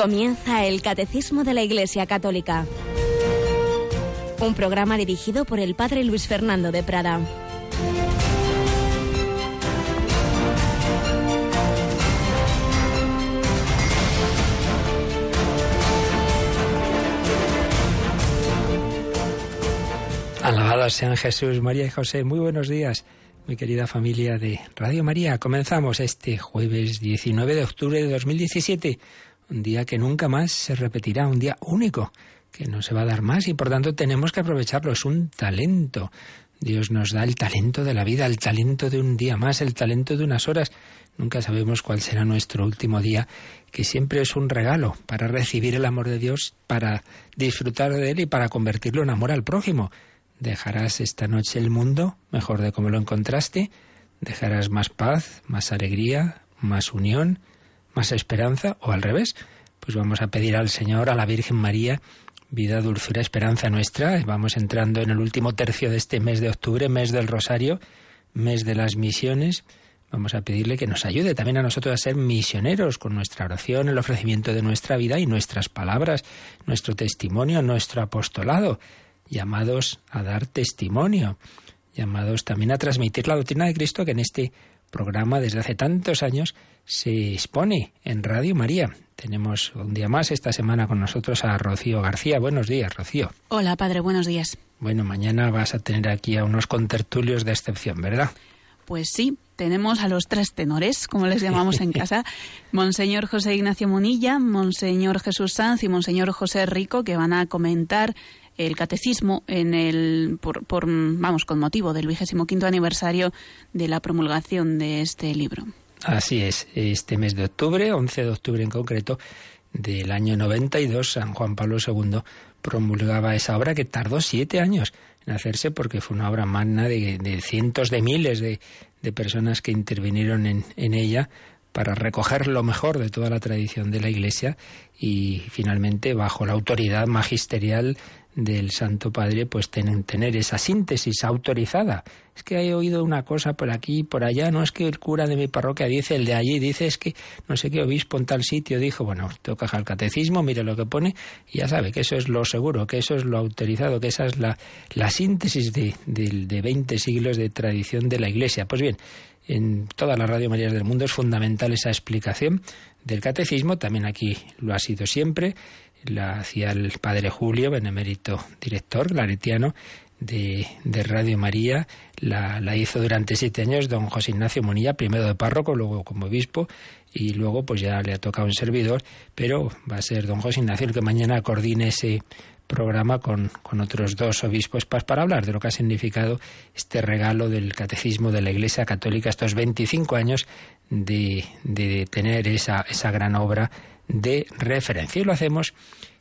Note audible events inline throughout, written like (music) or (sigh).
Comienza el Catecismo de la Iglesia Católica. Un programa dirigido por el Padre Luis Fernando de Prada. Alabados sean Jesús, María y José. Muy buenos días, mi querida familia de Radio María. Comenzamos este jueves 19 de octubre de 2017, un día que nunca más se repetirá, un día único, que no se va a dar más y por tanto tenemos que aprovecharlo. Es un talento. Dios nos da el talento de la vida, el talento de un día más, el talento de unas horas. Nunca sabemos cuál será nuestro último día, que siempre es un regalo para recibir el amor de Dios, para disfrutar de él y para convertirlo en amor al prójimo. Dejarás esta noche el mundo mejor de como lo encontraste, dejarás más paz, más alegría, más unión, más esperanza, o al revés. Pues vamos a pedir al Señor, a la Virgen María, vida, dulzura, esperanza nuestra. Vamos entrando en el último tercio de este mes de octubre, mes del Rosario, mes de las misiones. Vamos a pedirle que nos ayude también a nosotros a ser misioneros con nuestra oración, el ofrecimiento de nuestra vida y nuestras palabras, nuestro testimonio, nuestro apostolado llamados a dar testimonio, llamados también a transmitir la doctrina de Cristo que en este programa desde hace tantos años se expone en Radio María. Tenemos un día más esta semana con nosotros a Rocío García. Buenos días, Rocío. Hola, padre, buenos días. Bueno, mañana vas a tener aquí a unos contertulios de excepción, ¿verdad? Pues sí, tenemos a los tres tenores, como les llamamos en (laughs) casa, Monseñor José Ignacio Munilla, Monseñor Jesús Sanz y Monseñor José Rico, que van a comentar el catecismo en el por, vamos con motivo del vigésimo quinto aniversario de la promulgación de este libro. Así es, este mes de octubre, 11 de octubre en concreto, del año 92, San Juan Pablo II promulgaba esa obra que tardó siete años en hacerse porque fue una obra magna de, cientos de miles de, personas que intervinieron en, en ella para recoger lo mejor de toda la tradición de la Iglesia y finalmente bajo la autoridad magisterial del Santo Padre, pues tienen tener esa síntesis autorizada. Es que he oído una cosa por aquí y por allá, no es que el cura de mi parroquia dice, el de allí dice, es que no sé qué obispo en tal sitio dijo, bueno, toca el catecismo, mire lo que pone, y ya sabe que eso es lo seguro, que eso es lo autorizado, que esa es la, la síntesis de, de, de 20 siglos de tradición de la Iglesia. Pues bien, en todas las Radio Marías del mundo es fundamental esa explicación del catecismo, también aquí lo ha sido siempre, la hacía el padre Julio, benemérito director claretiano de, de Radio María, la, la, hizo durante siete años don José Ignacio Monilla, primero de párroco, luego como obispo, y luego pues ya le ha tocado un servidor, pero va a ser don José Ignacio el que mañana coordine ese programa con, con otros dos obispos para hablar de lo que ha significado este regalo del catecismo de la Iglesia Católica, estos 25 años de, de tener esa, esa gran obra de referencia. Y lo hacemos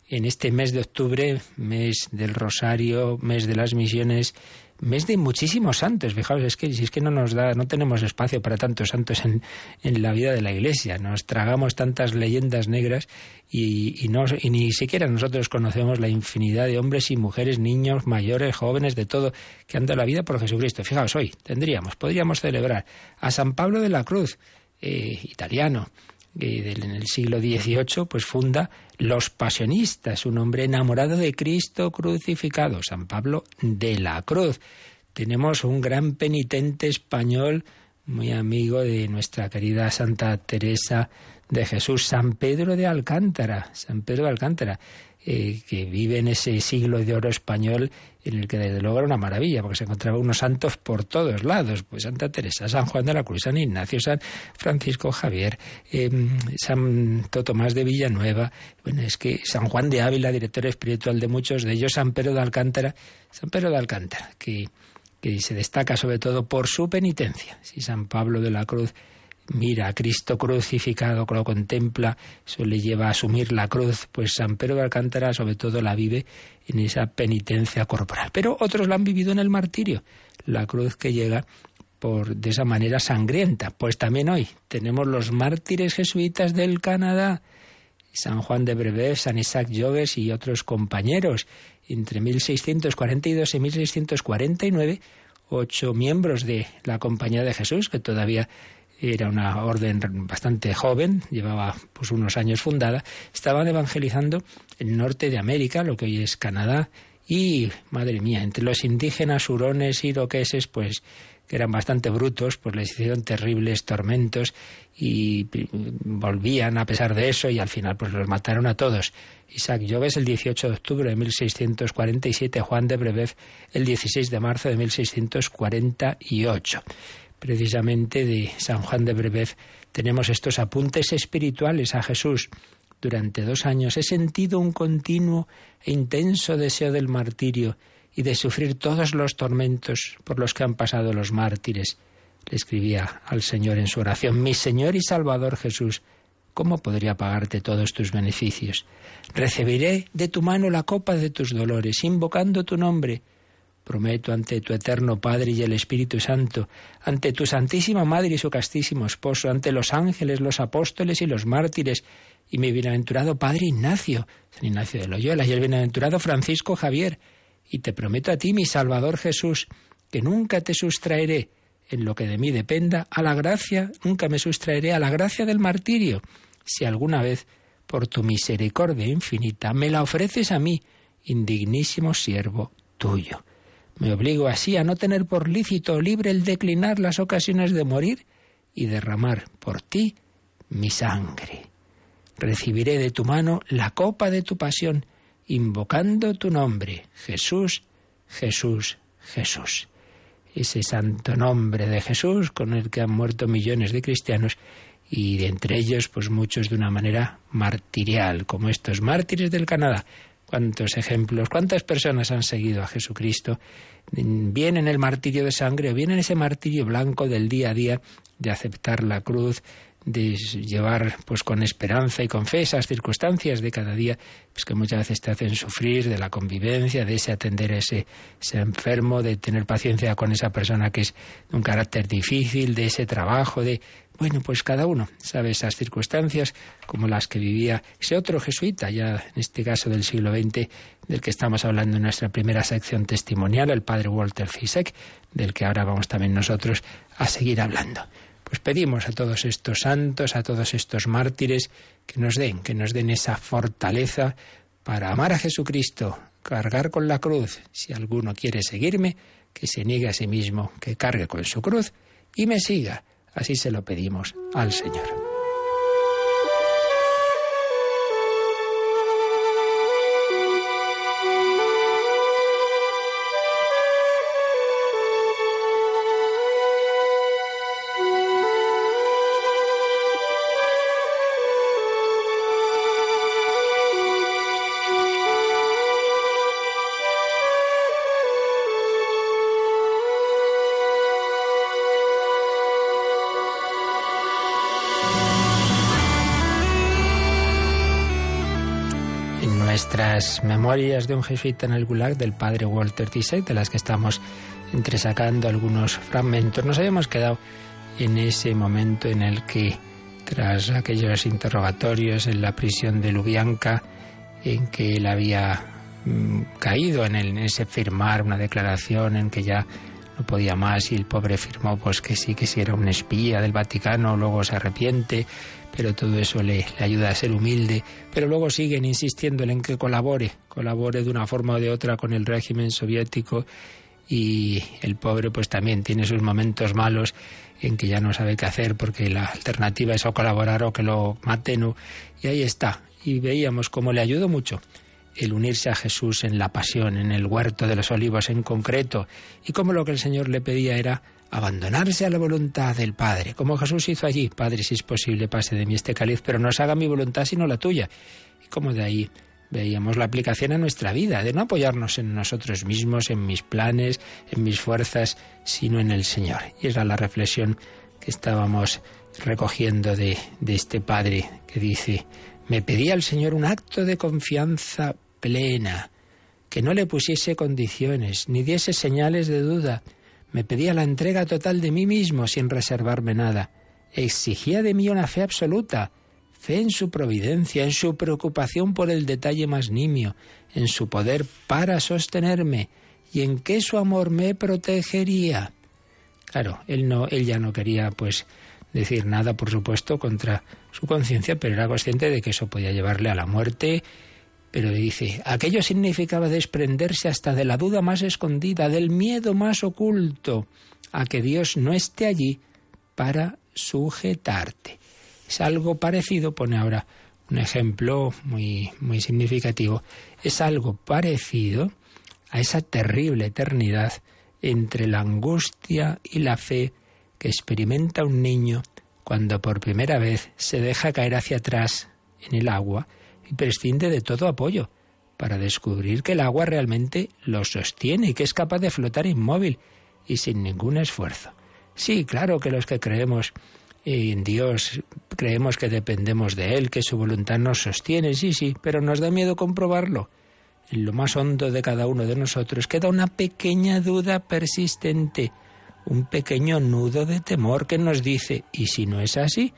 en este mes de octubre, mes del Rosario, mes de las misiones, mes de muchísimos santos. Fijaos, es que si es que no nos da, no tenemos espacio para tantos santos en, en la vida de la Iglesia. Nos tragamos tantas leyendas negras y, y, no, y ni siquiera nosotros conocemos la infinidad de hombres y mujeres, niños, mayores, jóvenes, de todo, que han dado la vida por Jesucristo. Fijaos, hoy tendríamos, podríamos celebrar a San Pablo de la Cruz, eh, italiano, en el siglo XVIII, pues funda Los Pasionistas, un hombre enamorado de Cristo crucificado, San Pablo de la Cruz. Tenemos un gran penitente español, muy amigo de nuestra querida Santa Teresa de Jesús, San Pedro de Alcántara, San Pedro de Alcántara. Eh, que vive en ese siglo de oro español en el que desde luego era una maravilla, porque se encontraban unos santos por todos lados, pues Santa Teresa, San Juan de la Cruz, San Ignacio, San Francisco Javier, eh, San Tomás de Villanueva, bueno, es que San Juan de Ávila, director espiritual de muchos de ellos, San Pedro de Alcántara, San Pedro de Alcántara, que, que se destaca sobre todo por su penitencia. Si San Pablo de la Cruz mira a Cristo crucificado, lo contempla, eso le lleva a asumir la cruz, pues San Pedro de Alcántara sobre todo la vive en esa penitencia corporal. Pero otros la han vivido en el martirio, la cruz que llega por de esa manera sangrienta. Pues también hoy tenemos los mártires jesuitas del Canadá, San Juan de Brebeuf, San Isaac Jogues y otros compañeros. Entre 1642 y 1649, ocho miembros de la Compañía de Jesús, que todavía era una orden bastante joven, llevaba pues unos años fundada, estaban evangelizando el norte de América, lo que hoy es Canadá, y madre mía, entre los indígenas hurones y iroqueses, pues que eran bastante brutos, pues les hicieron terribles tormentos y volvían a pesar de eso y al final pues los mataron a todos. Isaac Joves el 18 de octubre de 1647, Juan de Brebeuf el 16 de marzo de 1648. Precisamente de San Juan de Brebeuf tenemos estos apuntes espirituales a Jesús. Durante dos años he sentido un continuo e intenso deseo del martirio y de sufrir todos los tormentos por los que han pasado los mártires. Le escribía al Señor en su oración, mi Señor y Salvador Jesús, ¿cómo podría pagarte todos tus beneficios? Recibiré de tu mano la copa de tus dolores, invocando tu nombre. Prometo ante tu eterno Padre y el Espíritu Santo, ante tu Santísima Madre y su castísimo Esposo, ante los ángeles, los apóstoles y los mártires, y mi bienaventurado Padre Ignacio, San Ignacio de Loyola, y el bienaventurado Francisco Javier, y te prometo a ti, mi Salvador Jesús, que nunca te sustraeré en lo que de mí dependa a la gracia, nunca me sustraeré a la gracia del martirio, si alguna vez, por tu misericordia infinita, me la ofreces a mí, indignísimo siervo tuyo. Me obligo así a no tener por lícito libre el declinar las ocasiones de morir y derramar por ti mi sangre. Recibiré de tu mano la copa de tu pasión, invocando tu nombre, Jesús, Jesús, Jesús. Ese santo nombre de Jesús con el que han muerto millones de cristianos y de entre ellos pues muchos de una manera martirial, como estos mártires del Canadá. ¿Cuántos ejemplos, cuántas personas han seguido a Jesucristo? Bien en el martirio de sangre o bien en ese martirio blanco del día a día de aceptar la cruz, de llevar pues con esperanza y con fe esas circunstancias de cada día pues que muchas veces te hacen sufrir de la convivencia de ese atender a ese, ese enfermo de tener paciencia con esa persona que es de un carácter difícil de ese trabajo de bueno pues cada uno sabe esas circunstancias como las que vivía ese otro jesuita ya en este caso del siglo XX del que estamos hablando en nuestra primera sección testimonial el padre Walter Fisek del que ahora vamos también nosotros a seguir hablando pues pedimos a todos estos santos, a todos estos mártires, que nos den, que nos den esa fortaleza para amar a Jesucristo, cargar con la cruz. Si alguno quiere seguirme, que se niegue a sí mismo, que cargue con su cruz y me siga. Así se lo pedimos al Señor. Memorias de un jesuita en el Gulag del padre Walter Tissot, de las que estamos entresacando algunos fragmentos. Nos habíamos quedado en ese momento en el que, tras aquellos interrogatorios en la prisión de Lubianca, en que él había mm, caído en, en ese firmar una declaración en que ya no podía más y el pobre firmó pues que sí, que sí era un espía del Vaticano, luego se arrepiente, pero todo eso le, ayuda a ser humilde, pero luego siguen insistiendo en que colabore, colabore de una forma o de otra con el régimen soviético y el pobre pues también tiene sus momentos malos en que ya no sabe qué hacer porque la alternativa es o colaborar o que lo maten y ahí está. Y veíamos cómo le ayudó mucho el unirse a Jesús en la pasión, en el huerto de los olivos en concreto, y cómo lo que el Señor le pedía era abandonarse a la voluntad del Padre, como Jesús hizo allí, Padre, si es posible, pase de mí este cáliz, pero no se haga mi voluntad sino la tuya. Y como de ahí veíamos la aplicación a nuestra vida, de no apoyarnos en nosotros mismos, en mis planes, en mis fuerzas, sino en el Señor. Y era la reflexión que estábamos recogiendo de, de este Padre que dice, me pedía al Señor un acto de confianza plena, que no le pusiese condiciones, ni diese señales de duda. Me pedía la entrega total de mí mismo sin reservarme nada. Exigía de mí una fe absoluta, fe en su providencia, en su preocupación por el detalle más nimio, en su poder para sostenerme y en que su amor me protegería. Claro, él no, él ya no quería pues decir nada, por supuesto, contra su conciencia, pero era consciente de que eso podía llevarle a la muerte. Pero dice, aquello significaba desprenderse hasta de la duda más escondida, del miedo más oculto, a que Dios no esté allí para sujetarte. Es algo parecido, pone ahora un ejemplo muy, muy significativo, es algo parecido a esa terrible eternidad entre la angustia y la fe que experimenta un niño cuando por primera vez se deja caer hacia atrás en el agua y prescinde de todo apoyo para descubrir que el agua realmente lo sostiene y que es capaz de flotar inmóvil y sin ningún esfuerzo. Sí, claro que los que creemos en Dios, creemos que dependemos de Él, que su voluntad nos sostiene, sí, sí, pero nos da miedo comprobarlo. En lo más hondo de cada uno de nosotros queda una pequeña duda persistente un pequeño nudo de temor que nos dice, ¿y si no es así?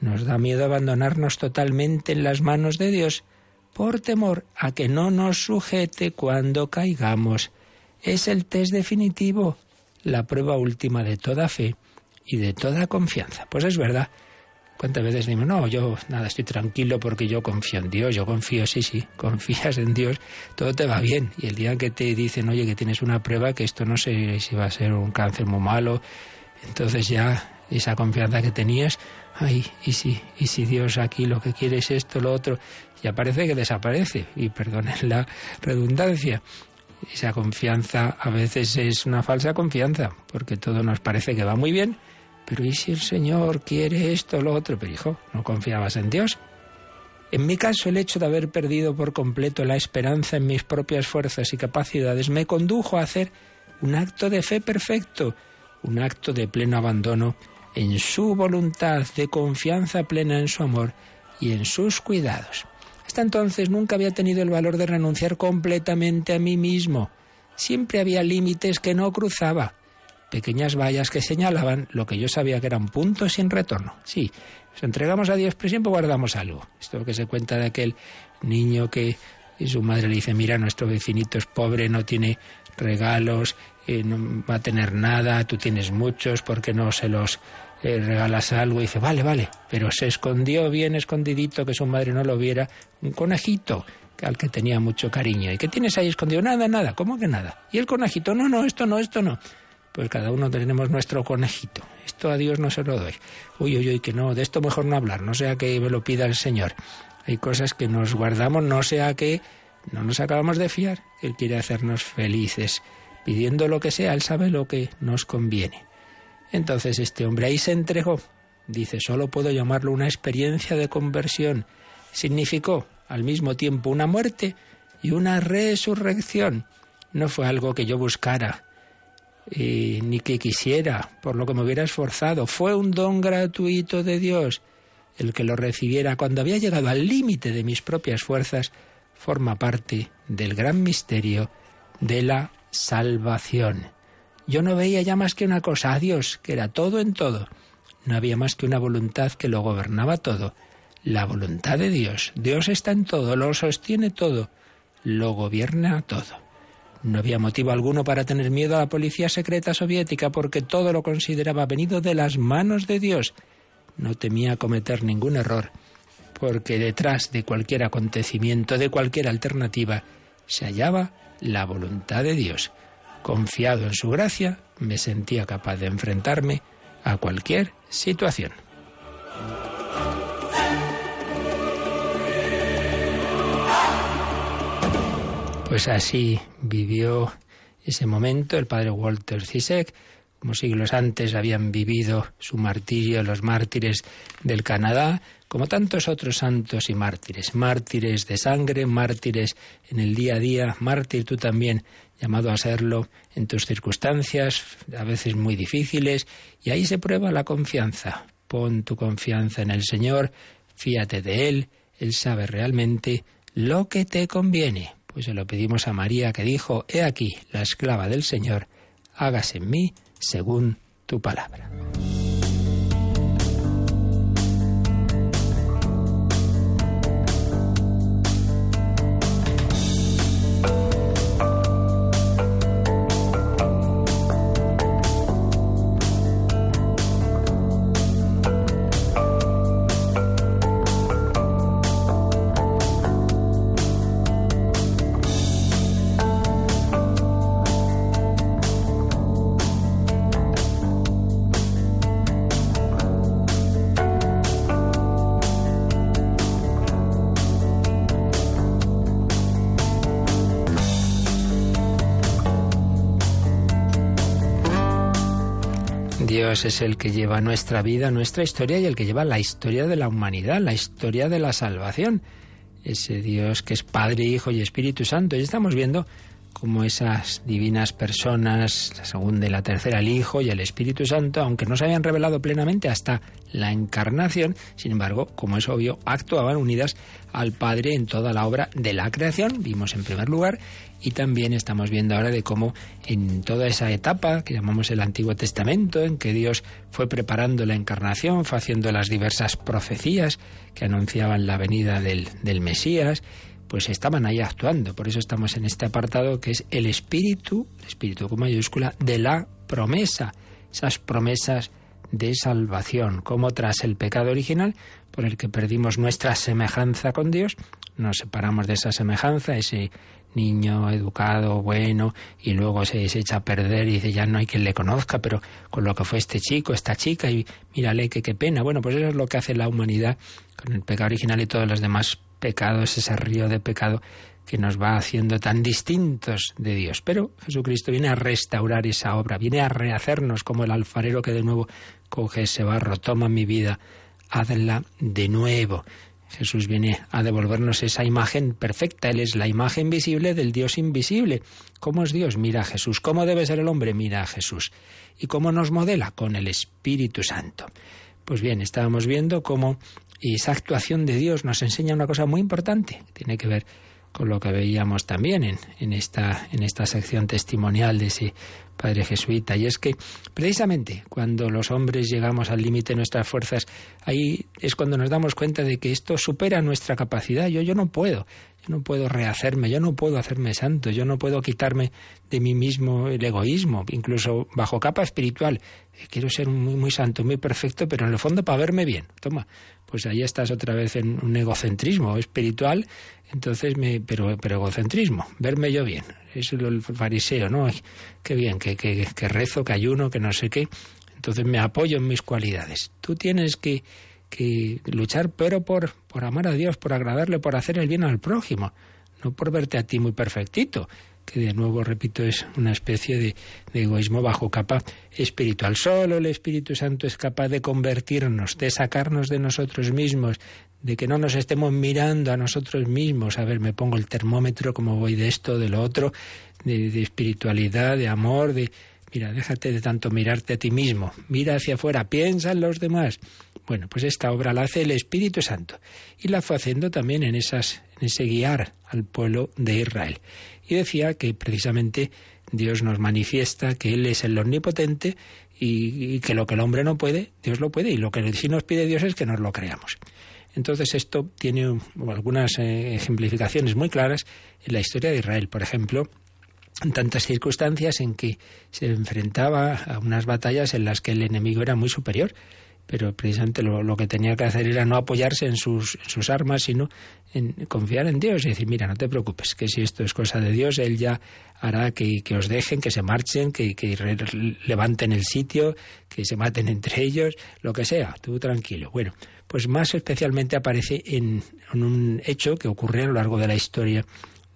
Nos da miedo abandonarnos totalmente en las manos de Dios por temor a que no nos sujete cuando caigamos. Es el test definitivo, la prueba última de toda fe y de toda confianza. Pues es verdad, ¿Cuántas veces decimos, no, yo nada, estoy tranquilo porque yo confío en Dios, yo confío, sí, sí, (laughs) confías en Dios, todo te va bien. Y el día que te dicen, oye, que tienes una prueba, que esto no sé si va a ser un cáncer muy malo, entonces ya esa confianza que tenías, ay, y si, y si Dios aquí lo que quiere es esto, lo otro, ya parece que desaparece, y perdonen la redundancia. Esa confianza a veces es una falsa confianza, porque todo nos parece que va muy bien, pero ¿y si el Señor quiere esto lo otro? Pero hijo, ¿no confiabas en Dios? En mi caso, el hecho de haber perdido por completo la esperanza en mis propias fuerzas y capacidades me condujo a hacer un acto de fe perfecto, un acto de pleno abandono en su voluntad, de confianza plena en su amor y en sus cuidados. Hasta entonces nunca había tenido el valor de renunciar completamente a mí mismo. Siempre había límites que no cruzaba pequeñas vallas que señalaban lo que yo sabía que eran puntos sin retorno. Sí, nos entregamos a Dios, pero siempre guardamos algo. Esto que se cuenta de aquel niño que su madre le dice, mira, nuestro vecinito es pobre, no tiene regalos, eh, no va a tener nada, tú tienes muchos, ¿por qué no se los eh, regalas algo? Y dice, vale, vale, pero se escondió bien escondidito, que su madre no lo viera, un conejito al que tenía mucho cariño. ¿Y qué tienes ahí escondido? Nada, nada, ¿cómo que nada? Y el conejito, no, no, esto no, esto no pues cada uno tenemos nuestro conejito. Esto a Dios no se lo doy. Uy, uy, uy, que no, de esto mejor no hablar, no sea que me lo pida el Señor. Hay cosas que nos guardamos, no sea que no nos acabamos de fiar. Él quiere hacernos felices. Pidiendo lo que sea, Él sabe lo que nos conviene. Entonces este hombre ahí se entregó. Dice, solo puedo llamarlo una experiencia de conversión. Significó al mismo tiempo una muerte y una resurrección. No fue algo que yo buscara, ni que quisiera, por lo que me hubiera esforzado. Fue un don gratuito de Dios. El que lo recibiera cuando había llegado al límite de mis propias fuerzas forma parte del gran misterio de la salvación. Yo no veía ya más que una cosa, a Dios, que era todo en todo. No había más que una voluntad que lo gobernaba todo. La voluntad de Dios. Dios está en todo, lo sostiene todo, lo gobierna todo. No había motivo alguno para tener miedo a la policía secreta soviética porque todo lo consideraba venido de las manos de Dios. No temía cometer ningún error porque detrás de cualquier acontecimiento, de cualquier alternativa, se hallaba la voluntad de Dios. Confiado en su gracia, me sentía capaz de enfrentarme a cualquier situación. Pues así vivió ese momento el padre Walter Zizek, como siglos antes habían vivido su martirio los mártires del Canadá, como tantos otros santos y mártires, mártires de sangre, mártires en el día a día, mártir tú también llamado a serlo en tus circunstancias, a veces muy difíciles, y ahí se prueba la confianza. Pon tu confianza en el Señor, fíate de Él, Él sabe realmente lo que te conviene. Pues se lo pedimos a María que dijo, He aquí, la esclava del Señor, hágase en mí según tu palabra. Es el que lleva nuestra vida, nuestra historia y el que lleva la historia de la humanidad, la historia de la salvación. Ese Dios que es Padre, Hijo y Espíritu Santo. Y estamos viendo cómo esas divinas personas, la segunda y la tercera, el Hijo y el Espíritu Santo, aunque no se habían revelado plenamente hasta la encarnación, sin embargo, como es obvio, actuaban unidas al Padre en toda la obra de la creación, vimos en primer lugar, y también estamos viendo ahora de cómo en toda esa etapa que llamamos el Antiguo Testamento, en que Dios fue preparando la encarnación, fue haciendo las diversas profecías que anunciaban la venida del, del Mesías, pues estaban ahí actuando. Por eso estamos en este apartado que es el espíritu, espíritu con mayúscula, de la promesa. Esas promesas de salvación, como tras el pecado original, por el que perdimos nuestra semejanza con Dios, nos separamos de esa semejanza, ese niño educado, bueno, y luego se, echa a perder y dice, ya no hay quien le conozca, pero con lo que fue este chico, esta chica, y mírale que qué pena. Bueno, pues eso es lo que hace la humanidad con el pecado original y todos los demás pecados, ese río de pecado que nos va haciendo tan distintos de Dios. Pero Jesucristo viene a restaurar esa obra, viene a rehacernos como el alfarero que de nuevo coge ese barro, toma mi vida, hazla de nuevo. Jesús viene a devolvernos esa imagen perfecta. Él es la imagen visible del Dios invisible. ¿Cómo es Dios? Mira a Jesús. ¿Cómo debe ser el hombre? Mira a Jesús. ¿Y cómo nos modela? Con el Espíritu Santo. Pues bien, estábamos viendo cómo esa actuación de Dios nos enseña una cosa muy importante. Tiene que ver con lo que veíamos también en, en, esta, en esta sección testimonial de ese padre jesuita, y es que precisamente cuando los hombres llegamos al límite de nuestras fuerzas, ahí es cuando nos damos cuenta de que esto supera nuestra capacidad. Yo, yo no puedo, yo no puedo rehacerme, yo no puedo hacerme santo, yo no puedo quitarme de mí mismo el egoísmo, incluso bajo capa espiritual. Quiero ser muy, muy santo, muy perfecto, pero en el fondo para verme bien. Toma, pues ahí estás otra vez en un egocentrismo espiritual, entonces me, pero, pero egocentrismo, verme yo bien, es el fariseo, ¿no? Qué bien, que, que, que rezo, que ayuno, que no sé qué, entonces me apoyo en mis cualidades. Tú tienes que, que luchar, pero por, por amar a Dios, por agradarle, por hacer el bien al prójimo, no por verte a ti muy perfectito, que de nuevo, repito, es una especie de, egoísmo bajo capa espiritual. Solo el Espíritu Santo es capaz de convertirnos, de sacarnos de nosotros mismos, de que no nos estemos mirando a nosotros mismos. A ver, me pongo el termómetro, cómo voy de esto, de lo otro, de, de espiritualidad, de amor, de... Mira, déjate de tanto mirarte a ti mismo, mira hacia afuera, piensa en los demás. Bueno, pues esta obra la hace el Espíritu Santo y la fue haciendo también en, esas, en ese guiar al pueblo de Israel. Y decía que precisamente Dios nos manifiesta que Él es el omnipotente y, que lo que el hombre no puede, Dios lo puede. Y lo que sí nos pide Dios es que nos lo creamos. Entonces esto tiene algunas eh, ejemplificaciones muy claras en la historia de Israel. Por ejemplo, en tantas circunstancias en que se enfrentaba a unas batallas en las que el enemigo era muy superior pero precisamente lo, que tenía que hacer era no apoyarse en sus, sus armas, sino en confiar en Dios y decir, mira, no te preocupes, que si esto es cosa de Dios, Él ya hará que, os dejen, que se marchen, que, que levanten el sitio, que se maten entre ellos, lo que sea, tú tranquilo. Bueno, pues más especialmente aparece en un hecho que ocurre a lo largo de la historia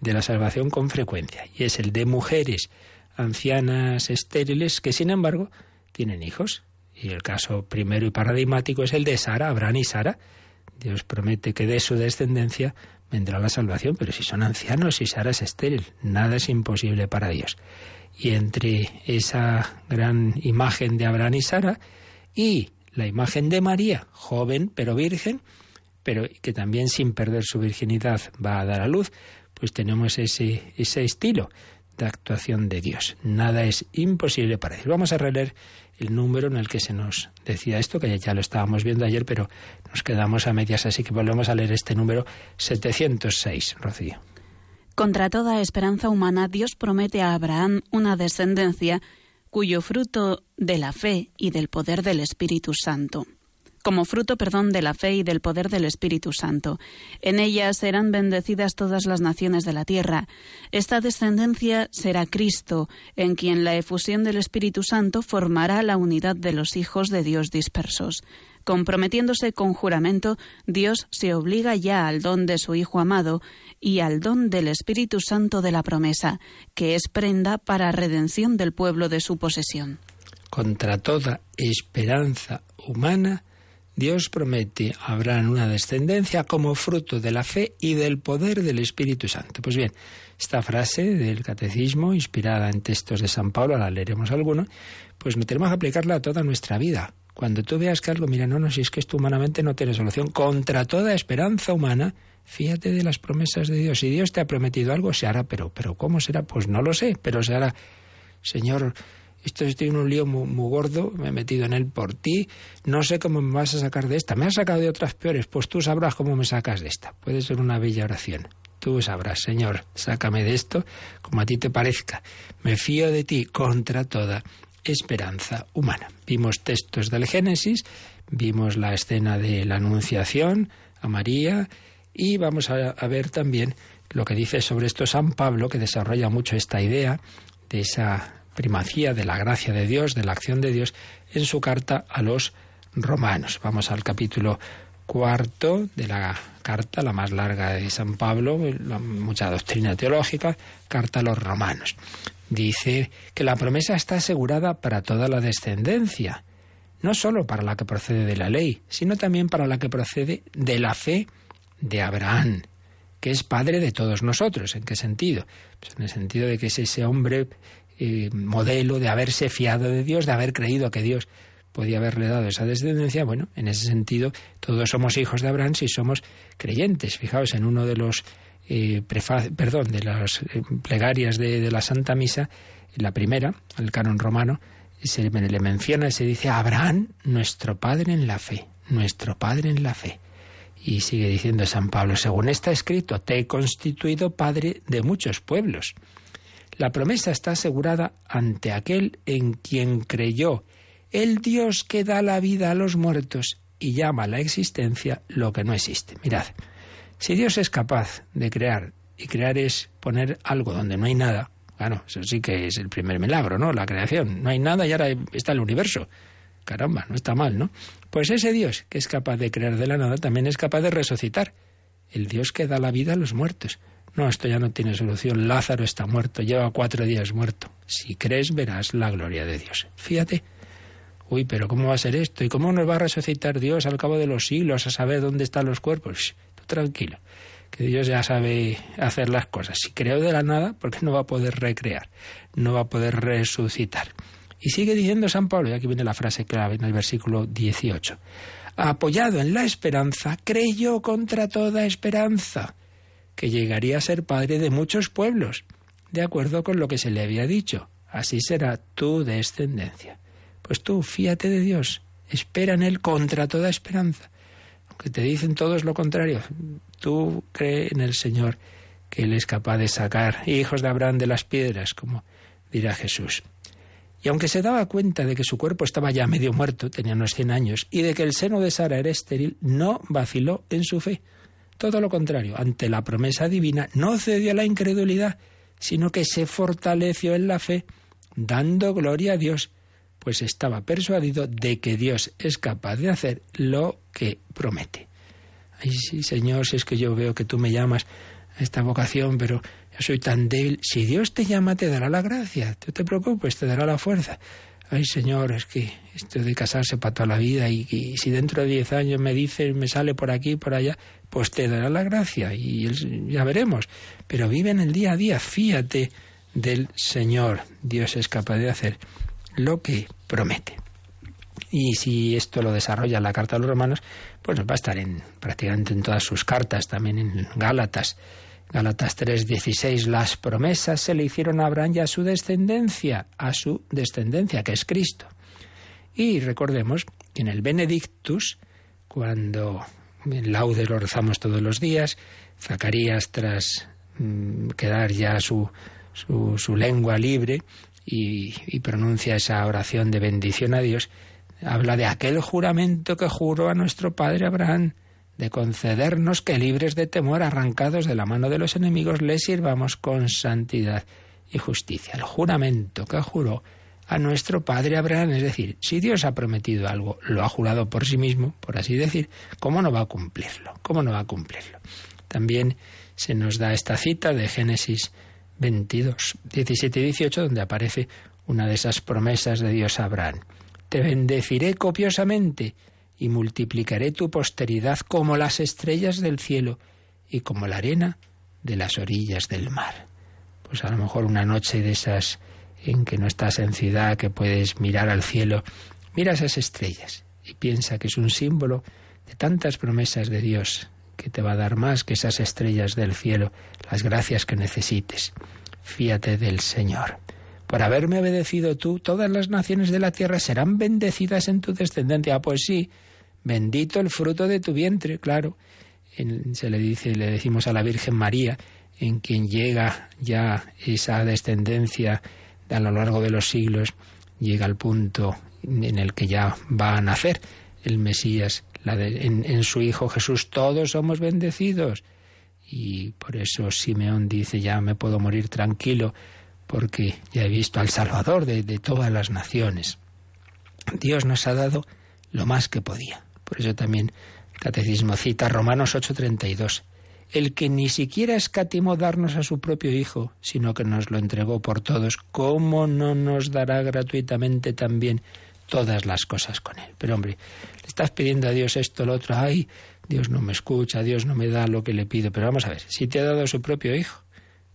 de la salvación con frecuencia, y es el de mujeres ancianas estériles que sin embargo tienen hijos y el caso primero y paradigmático es el de Sara, Abraham y Sara. Dios promete que de su descendencia vendrá la salvación, pero si son ancianos y Sara es estéril, nada es imposible para Dios. Y entre esa gran imagen de Abraham y Sara y la imagen de María, joven pero virgen, pero que también sin perder su virginidad va a dar a luz, pues tenemos ese, ese estilo de actuación de Dios. Nada es imposible para Dios. Vamos a releer el número en el que se nos decía esto, que ya lo estábamos viendo ayer, pero nos quedamos a medias, así que volvemos a leer este número 706, Rocío. Contra toda esperanza humana, Dios promete a Abraham una descendencia cuyo fruto de la fe y del poder del Espíritu Santo como fruto, perdón, de la fe y del poder del Espíritu Santo. En ella serán bendecidas todas las naciones de la tierra. Esta descendencia será Cristo, en quien la efusión del Espíritu Santo formará la unidad de los hijos de Dios dispersos. Comprometiéndose con juramento, Dios se obliga ya al don de su Hijo amado y al don del Espíritu Santo de la promesa, que es prenda para redención del pueblo de su posesión. contra toda esperanza humana, Dios promete a Abraham una descendencia como fruto de la fe y del poder del Espíritu Santo. Pues bien, esta frase del catecismo, inspirada en textos de San Pablo, la leeremos alguno, pues tenemos que aplicarla a toda nuestra vida. Cuando tú veas que algo, mira, no, no, si es que esto humanamente no tiene solución, contra toda esperanza humana, fíjate de las promesas de Dios. Si Dios te ha prometido algo, se hará, pero, pero ¿cómo será? Pues no lo sé, pero se hará. Señor, esto estoy en un lío muy, gordo, me he metido en él por ti, no sé cómo me vas a sacar de esta. Me has sacado de otras peores, pues tú sabrás cómo me sacas de esta. Puede ser una bella oración. Tú sabrás, Señor, sácame de esto como a ti te parezca. Me fío de ti contra toda esperanza humana. Vimos textos del Génesis, vimos la escena de la Anunciación a María y vamos a, a ver también lo que dice sobre esto San Pablo, que desarrolla mucho esta idea de esa primacía de la gracia de Dios, de la acción de Dios, en su carta a los romanos. Vamos al capítulo cuarto de la carta, la más larga de San Pablo, mucha doctrina teológica, carta a los romanos. Dice que la promesa está asegurada para toda la descendencia, no sólo para la que procede de la ley, sino también para la que procede de la fe de Abraham, que es padre de todos nosotros. ¿En qué sentido? Pues en el sentido de que es ese hombre eh, modelo de haberse fiado de Dios, de haber creído que Dios podía haberle dado esa descendencia, bueno, en ese sentido todos somos hijos de Abraham si somos creyentes. Fijaos, en uno de los eh, perdón, de las eh, plegarias de, de, la Santa Misa, en la primera, el canon romano, se le menciona y se dice Abraham, nuestro padre en la fe, nuestro padre en la fe. Y sigue diciendo San Pablo, según está escrito, te he constituido padre de muchos pueblos. La promesa está asegurada ante aquel en quien creyó, el Dios que da la vida a los muertos y llama a la existencia lo que no existe. Mirad, si Dios es capaz de crear, y crear es poner algo donde no hay nada, claro, eso sí que es el primer milagro, ¿no? La creación. No hay nada y ahora está el universo. Caramba, no está mal, ¿no? Pues ese Dios que es capaz de crear de la nada también es capaz de resucitar. El Dios que da la vida a los muertos. No, esto ya no tiene solución. Lázaro está muerto, lleva cuatro días muerto. Si crees, verás la gloria de Dios. Fíjate. Uy, pero ¿cómo va a ser esto? ¿Y cómo nos va a resucitar Dios al cabo de los siglos a saber dónde están los cuerpos? tú tranquilo, que Dios ya sabe hacer las cosas. Si creó de la nada, ¿por qué no va a poder recrear? No va a poder resucitar. Y sigue diciendo San Pablo, y aquí viene la frase clave en el versículo 18. Apoyado en la esperanza, creyó contra toda esperanza que llegaría a ser padre de muchos pueblos, de acuerdo con lo que se le había dicho. Así será tu descendencia. Pues tú, fíate de Dios, espera en Él contra toda esperanza. Aunque te dicen todos lo contrario, tú cree en el Señor que Él es capaz de sacar hijos de Abraham de las piedras, como dirá Jesús. Y aunque se daba cuenta de que su cuerpo estaba ya medio muerto, tenía unos cien años, y de que el seno de Sara era estéril, no vaciló en su fe. Todo lo contrario, ante la promesa divina, no cedió a la incredulidad, sino que se fortaleció en la fe, dando gloria a Dios, pues estaba persuadido de que Dios es capaz de hacer lo que promete. Ay, sí, Señor, si es que yo veo que tú me llamas a esta vocación, pero yo soy tan débil. Si Dios te llama, te dará la gracia. No te preocupes, te dará la fuerza. Ay, Señor, es que esto de casarse para toda la vida y, y si dentro de diez años me dices, me sale por aquí, por allá, pues te dará la gracia y ya veremos. Pero vive en el día a día, fíate del Señor. Dios es capaz de hacer lo que promete. Y si esto lo desarrolla la carta a los romanos, pues va a estar en prácticamente en todas sus cartas, también en Gálatas. Gálatas 3:16, las promesas se le hicieron a Abraham y a su descendencia, a su descendencia, que es Cristo. Y recordemos que en el Benedictus, cuando laude lo rezamos todos los días. Zacarías, tras mm, quedar ya su, su, lengua libre y, y pronuncia esa oración de bendición a Dios, habla de aquel juramento que juró a nuestro padre Abraham de concedernos que libres de temor, arrancados de la mano de los enemigos, le sirvamos con santidad y justicia. El juramento que juró a nuestro padre Abraham. Es decir, si Dios ha prometido algo, lo ha jurado por sí mismo, por así decir, ¿cómo no va a cumplirlo? ¿Cómo no va a cumplirlo? También se nos da esta cita de Génesis 22, 17 y 18, donde aparece una de esas promesas de Dios a Abraham. Te bendeciré copiosamente y multiplicaré tu posteridad como las estrellas del cielo y como la arena de las orillas del mar. Pues a lo mejor una noche de esas en que no estás en ciudad, que puedes mirar al cielo, mira esas estrellas y piensa que es un símbolo de tantas promesas de Dios que te va a dar más que esas estrellas del cielo, las gracias que necesites. Fíate del Señor. Por haberme obedecido tú, todas las naciones de la tierra serán bendecidas en tu descendencia. Ah, pues sí, bendito el fruto de tu vientre, claro. se le dice, le decimos a la Virgen María, en quien llega ya esa descendencia a lo largo de los siglos, llega al punto en el que ya va a nacer el Mesías, en, su Hijo Jesús todos somos bendecidos. Y por eso Simeón dice, ya me puedo morir tranquilo, porque ya he visto al Salvador de, de todas las naciones. Dios nos ha dado lo más que podía. Por eso también el Catecismo cita Romanos 8:32. El que ni siquiera escatimó darnos a su propio Hijo, sino que nos lo entregó por todos, ¿cómo no nos dará gratuitamente también todas las cosas con Él. Pero hombre, le estás pidiendo a Dios esto, lo otro, ay, Dios no me escucha, Dios no me da lo que le pido. Pero vamos a ver, si te ha dado su propio hijo,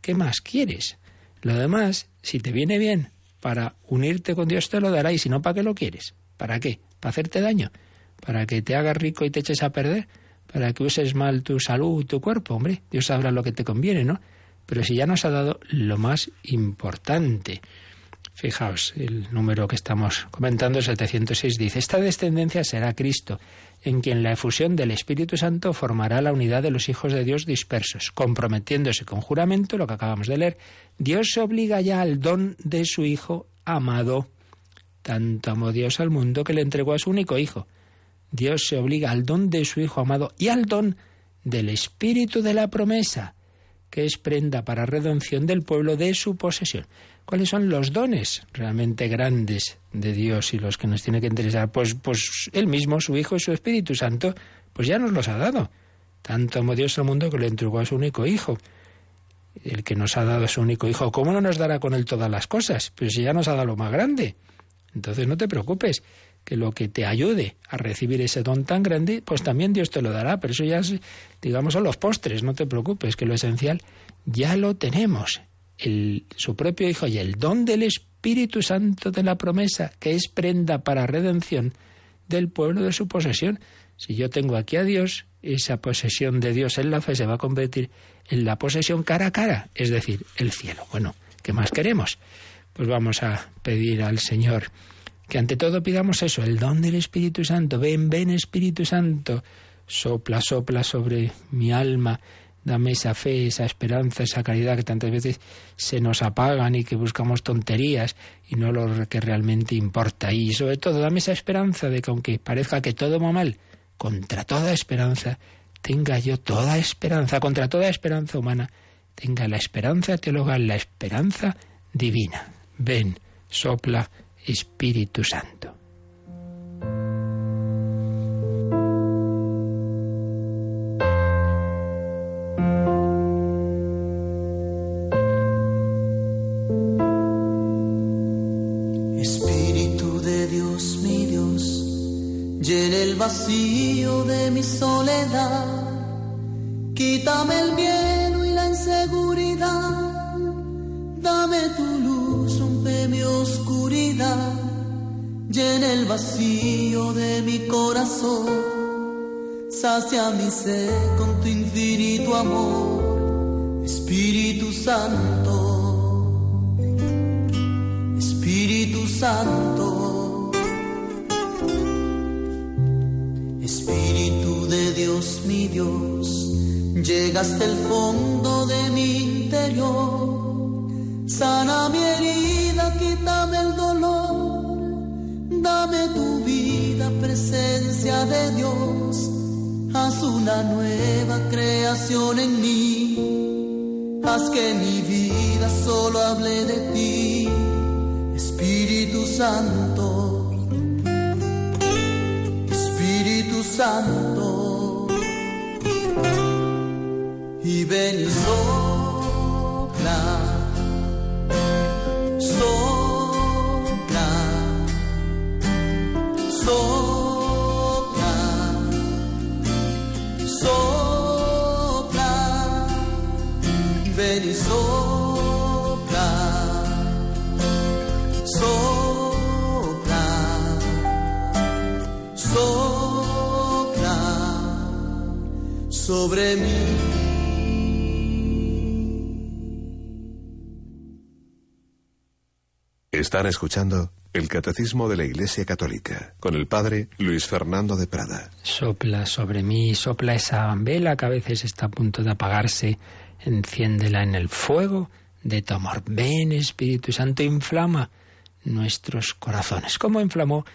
¿qué más quieres? Lo demás, si te viene bien para unirte con Dios, te lo dará, y si no, ¿para qué lo quieres? ¿Para qué? ¿Para hacerte daño? ¿Para que te hagas rico y te eches a perder? ¿Para que uses mal tu salud, tu cuerpo? Hombre, Dios sabrá lo que te conviene, ¿no? Pero si ya nos ha dado lo más importante, Fijaos, el número que estamos comentando, 706, dice, esta descendencia será Cristo, en quien la efusión del Espíritu Santo formará la unidad de los hijos de Dios dispersos. Comprometiéndose con juramento, lo que acabamos de leer, Dios se obliga ya al don de su Hijo amado. Tanto amó Dios al mundo que le entregó a su único Hijo. Dios se obliga al don de su Hijo amado y al don del Espíritu de la promesa, que es prenda para redención del pueblo de su posesión. ¿Cuáles son los dones realmente grandes de Dios y los que nos tiene que interesar? Pues, pues Él mismo, su Hijo y su Espíritu Santo, pues ya nos los ha dado. Tanto amó Dios al mundo que le entregó a su único Hijo. El que nos ha dado a su único Hijo, ¿cómo no nos dará con Él todas las cosas? Pues ya nos ha dado lo más grande. Entonces no te preocupes, que lo que te ayude a recibir ese don tan grande, pues también Dios te lo dará. Pero eso ya, digamos, son los postres, no te preocupes, que lo esencial ya lo tenemos su propio Hijo y el don del Espíritu Santo de la promesa, que es prenda para redención del pueblo de su posesión. Si yo tengo aquí a Dios, esa posesión de Dios en la fe se va a convertir en la posesión cara a cara, es decir, el cielo. Bueno, ¿qué más queremos? Pues vamos a pedir al Señor que ante todo pidamos eso, el don del Espíritu Santo. Ven, ven Espíritu Santo, sopla, sopla sobre mi alma Dame esa fe, esa esperanza, esa caridad que tantas veces se nos apagan y que buscamos tonterías y no lo que realmente importa. Y sobre todo, dame esa esperanza de que aunque parezca que todo va mal, contra toda esperanza, tenga yo toda esperanza, contra toda esperanza humana, tenga la esperanza teologal, la esperanza divina. Ven, sopla, Espíritu Santo. vacío de mi soledad. Quítame el miedo y la inseguridad. Llena el vacío de mi corazón. Sacia mi sed con tu infinito amor. Espíritu Santo. Espíritu Santo. Dios, mi Dios, llega hasta fondo de mi interior. Sana mi herida, quítame el dolor. Dame tu vida, presencia de Dios. Haz una nueva creación en mí. Haz que mi vida solo hable de ti, Espíritu Santo. Espíritu Santo y ven y sobre mí. Están escuchando el Catecismo de la Iglesia Católica con el Padre Luis Fernando de Prada. Sopla sobre mí, sopla esa vela que a veces está a punto de apagarse, enciéndela en el fuego de tu amor. Ven Espíritu Santo, inflama nuestros corazones. ¿Cómo inflamó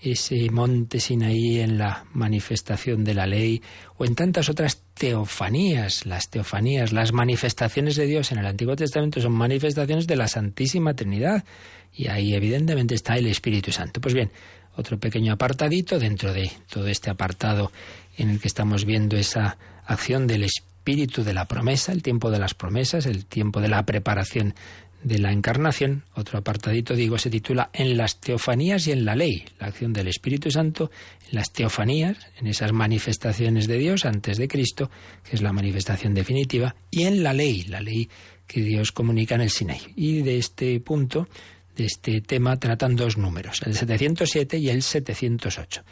ese monte Sinaí en la manifestación de la ley o en tantas otras teofanías, las teofanías, las manifestaciones de Dios en el Antiguo Testamento son manifestaciones de la Santísima Trinidad y ahí evidentemente está el Espíritu Santo. Pues bien, otro pequeño apartadito dentro de todo este apartado en el que estamos viendo esa acción del Espíritu de la promesa, el tiempo de las promesas, el tiempo de la preparación de la encarnación, otro apartadito, digo, se titula En las teofanías y en la ley, la acción del Espíritu Santo en las teofanías, en esas manifestaciones de Dios antes de Cristo, que es la manifestación definitiva, y en la ley, la ley que Dios comunica en el Sinaí. Y de este punto, de este tema, tratan dos números, el 707 y el 708.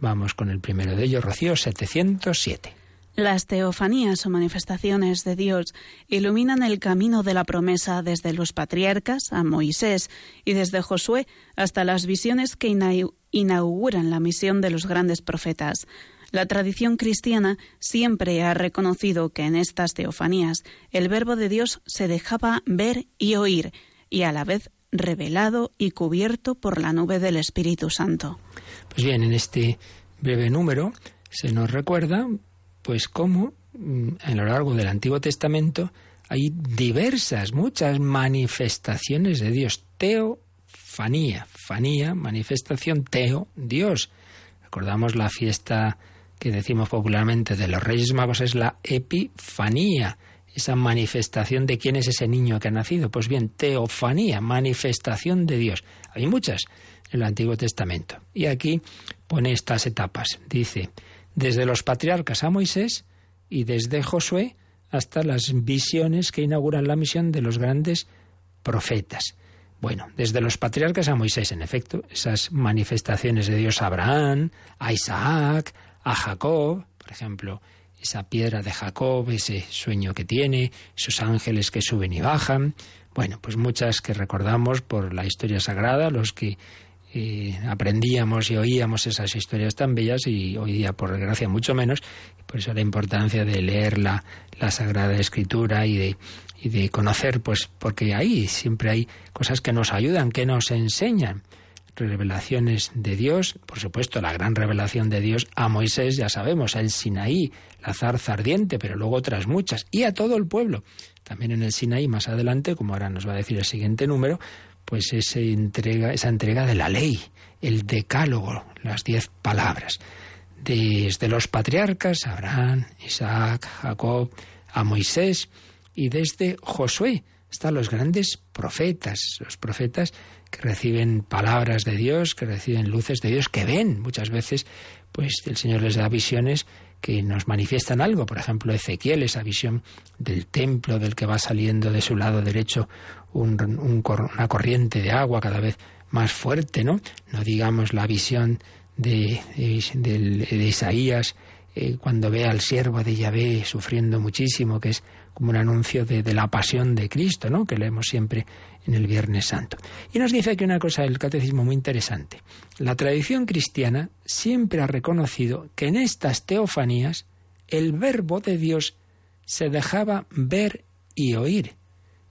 Vamos con el primero de ellos, Rocío, 707. Las teofanías o manifestaciones de Dios iluminan el camino de la promesa desde los patriarcas a Moisés y desde Josué hasta las visiones que inauguran la misión de los grandes profetas. La tradición cristiana siempre ha reconocido que en estas teofanías el verbo de Dios se dejaba ver y oír y a la vez revelado y cubierto por la nube del Espíritu Santo. Pues bien, en este breve número se nos recuerda pues cómo mm, a lo largo del Antiguo Testamento hay diversas, muchas manifestaciones de Dios. Teofanía, fanía, manifestación, teo, Dios. Recordamos la fiesta que decimos popularmente de los Reyes Magos es la Epifanía, esa manifestación de quién es ese niño que ha nacido. Pues bien, teofanía, manifestación de Dios. Hay muchas en el Antiguo Testamento. Y aquí pone estas etapas. Dice, desde los patriarcas a Moisés y desde Josué hasta las visiones que inauguran la misión de los grandes profetas. Bueno, desde los patriarcas a Moisés, en efecto, esas manifestaciones de Dios a Abraham, a Isaac, a Jacob, por ejemplo, esa piedra de Jacob, ese sueño que tiene, esos ángeles que suben y bajan, bueno, pues muchas que recordamos por la historia sagrada, los que y aprendíamos y oíamos esas historias tan bellas y hoy día, por desgracia, mucho menos. Por eso la importancia de leer la, la Sagrada Escritura y de, y de conocer, pues porque ahí siempre hay cosas que nos ayudan, que nos enseñan revelaciones de Dios, por supuesto la gran revelación de Dios a Moisés, ya sabemos, el Sinaí, la zarza ardiente, pero luego otras muchas, y a todo el pueblo. También en el Sinaí, más adelante, como ahora nos va a decir el siguiente número, pues esa entrega, esa entrega de la ley, el decálogo, las diez palabras. Desde los patriarcas, Abraham, Isaac, Jacob, a Moisés, y desde Josué hasta los grandes profetas, los profetas que reciben palabras de Dios, que reciben luces de Dios, que ven muchas veces, pues el Señor les da visiones que nos manifiestan algo. Por ejemplo, Ezequiel, esa visión del templo del que va saliendo de su lado derecho una corriente de agua cada vez más fuerte, ¿no? No digamos la visión de, Isaías eh, cuando ve al siervo de Yahvé sufriendo muchísimo, que es como un anuncio de, de, la pasión de Cristo, ¿no? Que leemos siempre en el Viernes Santo. Y nos dice aquí una cosa del catecismo muy interesante. La tradición cristiana siempre ha reconocido que en estas teofanías el verbo de Dios se dejaba ver y oír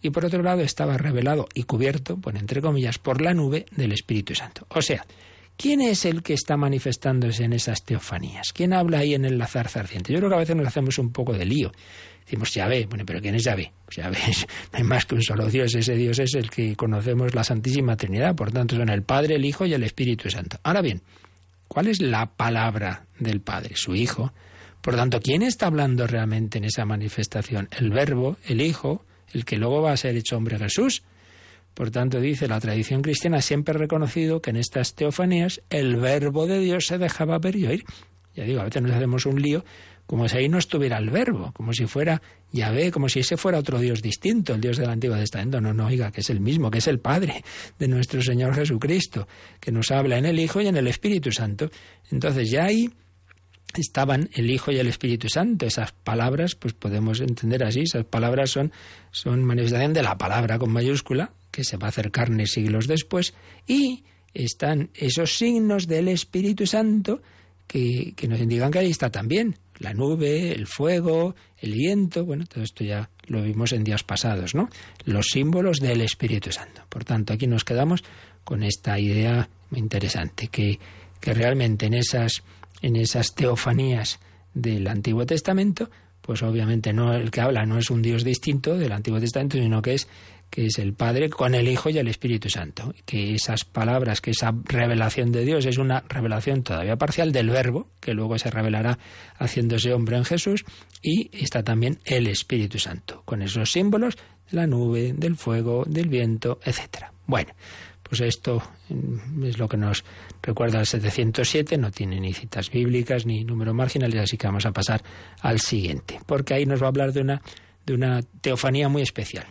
y por otro lado estaba revelado y cubierto, pone entre comillas, por la nube del Espíritu Santo. O sea, ¿quién es el que está manifestándose en esas teofanías? ¿Quién habla ahí en el lazar zarciente? Yo creo que a veces nos hacemos un poco de lío. Decimos Yahvé, bueno, pero ¿quién es Yahvé? Pues Yahvé (laughs) no hay más que un solo Dios, ese Dios es el que conocemos la Santísima Trinidad, por tanto son el Padre, el Hijo y el Espíritu Santo. Ahora bien, ¿cuál es la palabra del Padre? Su Hijo. Por tanto, ¿quién está hablando realmente en esa manifestación? El Verbo, el Hijo, el que luego va a ser hecho hombre Jesús. Por tanto, dice la tradición cristiana siempre ha reconocido que en estas teofanías el verbo de Dios se dejaba ver y oír. Ya digo, a veces nos hacemos un lío como si ahí no estuviera el verbo, como si fuera Yahvé, como si ese fuera otro Dios distinto, el Dios del Antiguo Testamento. No, no, oiga, que es el mismo, que es el Padre de nuestro Señor Jesucristo, que nos habla en el Hijo y en el Espíritu Santo. Entonces ya ahí estaban el Hijo y el Espíritu Santo. Esas palabras, pues podemos entender así, esas palabras son, son manifestación de la palabra con mayúscula, que se va a hacer carne siglos después, y están esos signos del Espíritu Santo que, que nos indican que ahí está también la nube, el fuego, el viento, bueno, todo esto ya lo vimos en días pasados, ¿no? Los símbolos del Espíritu Santo. Por tanto, aquí nos quedamos con esta idea muy interesante, que, que realmente en esas, en esas teofanías del Antiguo Testamento, pues obviamente no el que habla no es un Dios distinto del Antiguo Testamento, sino que es que es el Padre con el Hijo y el Espíritu Santo. Que esas palabras, que esa revelación de Dios es una revelación todavía parcial del Verbo, que luego se revelará haciéndose hombre en Jesús, y está también el Espíritu Santo, con esos símbolos de la nube, del fuego, del viento, etc. Bueno, pues esto es lo que nos recuerda el 707, no tiene ni citas bíblicas ni número marginal, así que vamos a pasar al siguiente, porque ahí nos va a hablar de una, de una teofanía muy especial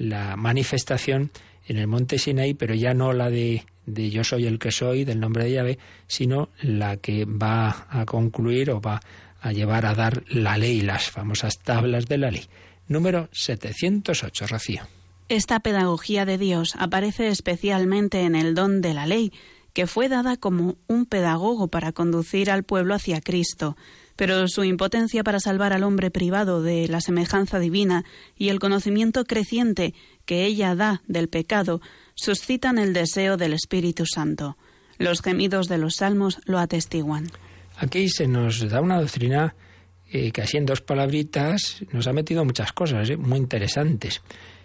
la manifestación en el monte Sinaí, pero ya no la de, de yo soy el que soy, del nombre de Yahvé, sino la que va a concluir o va a llevar a dar la ley, las famosas tablas de la ley. Número 708, Rocío. Esta pedagogía de Dios aparece especialmente en el don de la ley, que fue dada como un pedagogo para conducir al pueblo hacia Cristo, pero su impotencia para salvar al hombre privado de la semejanza divina y el conocimiento creciente que ella da del pecado suscitan el deseo del Espíritu Santo. Los gemidos de los salmos lo atestiguan. Aquí se nos da una doctrina eh, que así en dos palabritas nos ha metido muchas cosas eh, muy interesantes.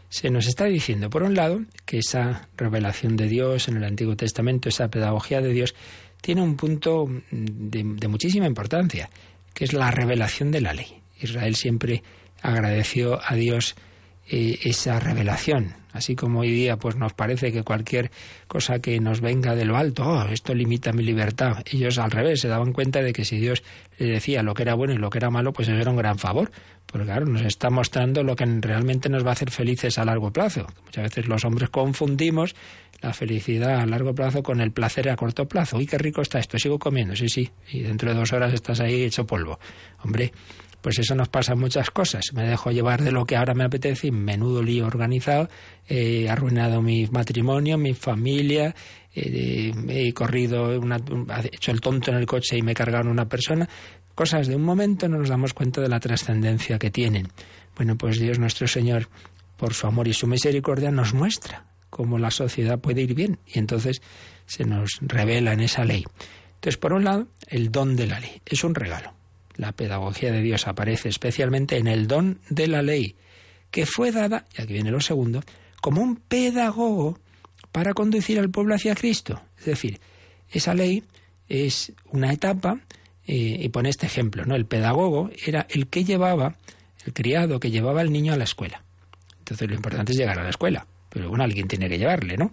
Se nos está diciendo, por un lado, que esa revelación de Dios en el Antiguo Testamento, esa pedagogía de Dios, tiene un punto de muchísima importancia que es la revelación de la ley. Israel siempre agradeció a Dios eh, esa revelación. Así como hoy día pues nos parece que cualquier cosa que nos venga de lo alto, oh, esto limita mi libertad. Ellos al revés se daban cuenta de que si Dios les decía lo que era bueno y lo que era malo, pues eso era un gran favor. Porque claro, nos está mostrando lo que realmente nos va a hacer felices a largo plazo. Muchas veces los hombres confundimos la felicidad a largo plazo con el placer a corto plazo. Uy, qué rico está esto, sigo comiendo, sí, sí. Y dentro de dos horas estás ahí hecho polvo. Hombre, pues eso nos pasa muchas cosas. Me dejo llevar de lo que ahora me apetece y menudo lío organizado. He arruinado mi matrimonio, mi familia, he corrido, una, he hecho el tonto en el coche y me he cargado una persona. Cosas de un momento no nos damos cuenta de la trascendencia que tienen. Bueno, pues Dios nuestro Señor, por su amor y su misericordia, nos muestra cómo la sociedad puede ir bien. Y entonces se nos revela en esa ley. Entonces, por un lado, el don de la ley. Es un regalo la pedagogía de Dios aparece especialmente en el don de la ley, que fue dada, y aquí viene lo segundo, como un pedagogo para conducir al pueblo hacia Cristo. Es decir, esa ley es una etapa, eh, y pone este ejemplo, ¿no? El pedagogo era el que llevaba, el criado que llevaba al niño a la escuela. Entonces lo importante es llegar a la escuela, pero bueno, alguien tiene que llevarle, ¿no?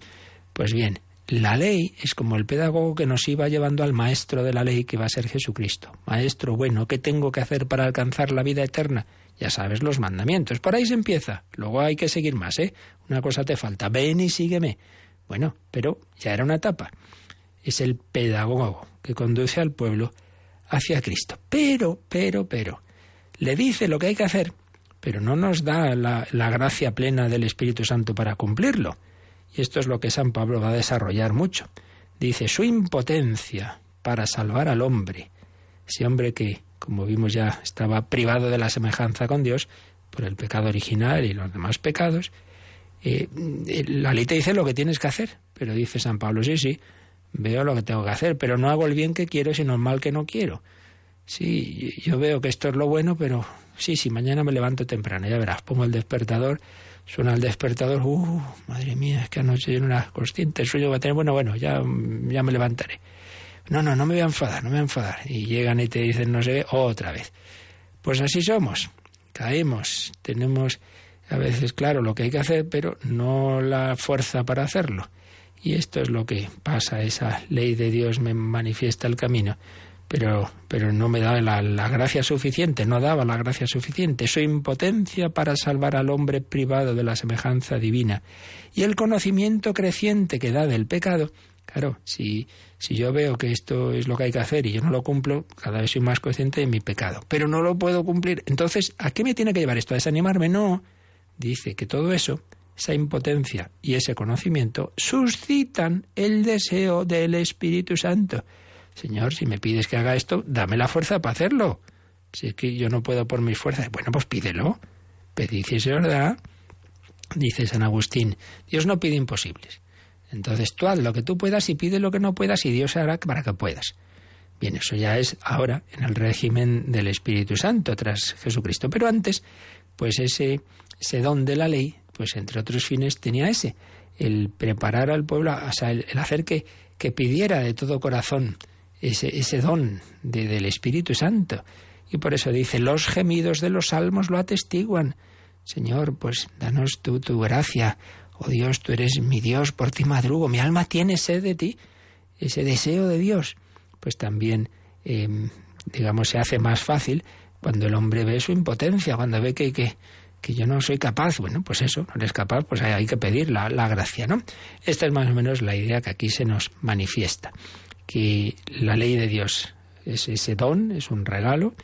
Pues bien, la ley es como el pedagogo que nos iba llevando al maestro de la ley, que va a ser Jesucristo. Maestro, bueno, ¿qué tengo que hacer para alcanzar la vida eterna? Ya sabes los mandamientos. Por ahí se empieza. Luego hay que seguir más, ¿eh? Una cosa te falta. Ven y sígueme. Bueno, pero ya era una etapa. Es el pedagogo que conduce al pueblo hacia Cristo. Pero, pero, pero, le dice lo que hay que hacer, pero no nos da la, la gracia plena del Espíritu Santo para cumplirlo. Y esto es lo que San Pablo va a desarrollar mucho. Dice, su impotencia para salvar al hombre, ese hombre que, como vimos ya, estaba privado de la semejanza con Dios por el pecado original y los demás pecados, eh, la ley te dice lo que tienes que hacer, pero dice San Pablo, sí, sí, veo lo que tengo que hacer, pero no hago el bien que quiero, sino el mal que no quiero. Sí, yo veo que esto es lo bueno, pero sí, sí, mañana me levanto temprano, ya verás, pongo el despertador suena el despertador, uh, madre mía, es que anoche yo no era consciente, sueño va a tener, bueno, bueno, ya, ya me levantaré. No, no, no me voy a enfadar, no me voy a enfadar. Y llegan y te dicen, no sé, otra vez. Pues así somos, caemos, tenemos a veces claro lo que hay que hacer, pero no la fuerza para hacerlo. Y esto es lo que pasa, esa ley de Dios me manifiesta el camino, pero, pero no me daba la, gracia suficiente, no daba la gracia suficiente. Su impotencia para salvar al hombre privado de la semejanza divina y el conocimiento creciente que da del pecado. Claro, si, si yo veo que esto es lo que hay que hacer y yo no lo cumplo, cada vez soy más consciente de mi pecado, pero no lo puedo cumplir. Entonces, ¿a qué me tiene que llevar esto? ¿A desanimarme? No. Dice que todo eso esa impotencia y ese conocimiento suscitan el deseo del Espíritu Santo. Señor, si me pides que haga esto, dame la fuerza para hacerlo. Si es que yo no puedo por mis fuerzas, bueno, pues pídelo. Pedid y. Dice San Agustín, Dios no pide imposibles. Entonces tú haz lo que tú puedas y pide lo que no puedas y Dios hará para que puedas. Bien, eso ya es ahora en el régimen del Espíritu Santo tras Jesucristo. Pero antes, pues ese, ese don de la ley, pues entre otros fines tenía ese, el preparar al pueblo, o sea, el, hacer que, que pidiera de todo corazón ese, don del Espíritu Santo. Y por eso dice, los gemidos de los salmos lo atestiguan. Señor, pues danos tú tu gracia. Oh Dios, tú eres mi Dios, por ti madrugo. Mi alma tiene sed de ti. Ese deseo de Dios, pues también, em, digamos, se hace más fácil cuando el hombre ve su impotencia, cuando ve que, que, que yo no soy capaz. Bueno, pues eso, no eres capaz, pues hay, hay que pedir la, la gracia, ¿no? Esta es más o menos la idea que aquí se nos manifiesta que la ley de Dios es ese don, es un regalo,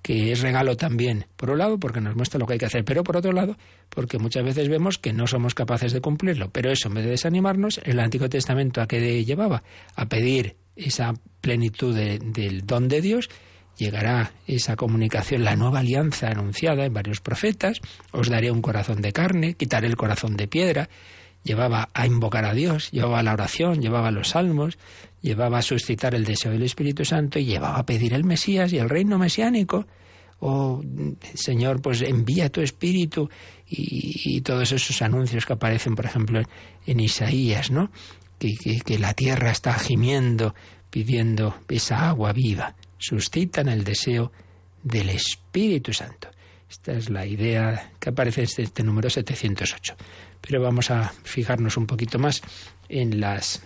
que es regalo también, por un lado, porque nos muestra lo que hay que hacer, pero por otro lado, porque muchas veces vemos que no somos capaces de cumplirlo. Pero eso, en vez de desanimarnos, el Antiguo Testamento a qué llevaba? A pedir esa plenitud del don de Dios, llegará esa comunicación, la nueva alianza anunciada en varios profetas, os daré un corazón de carne, quitaré el corazón de piedra, llevaba a invocar a Dios, llevaba a la oración, llevaba a los salmos, llevaba a suscitar el deseo del Espíritu Santo y llevaba a pedir el Mesías y el reino mesiánico. Oh, Señor, pues envía tu Espíritu y, todos esos anuncios que aparecen, por ejemplo, en Isaías, ¿no? Que, que la tierra está gimiendo, pidiendo esa agua viva. Suscitan el deseo del Espíritu Santo. Esta es la idea que aparece en este número 708 pero vamos a fijarnos un poquito más en las,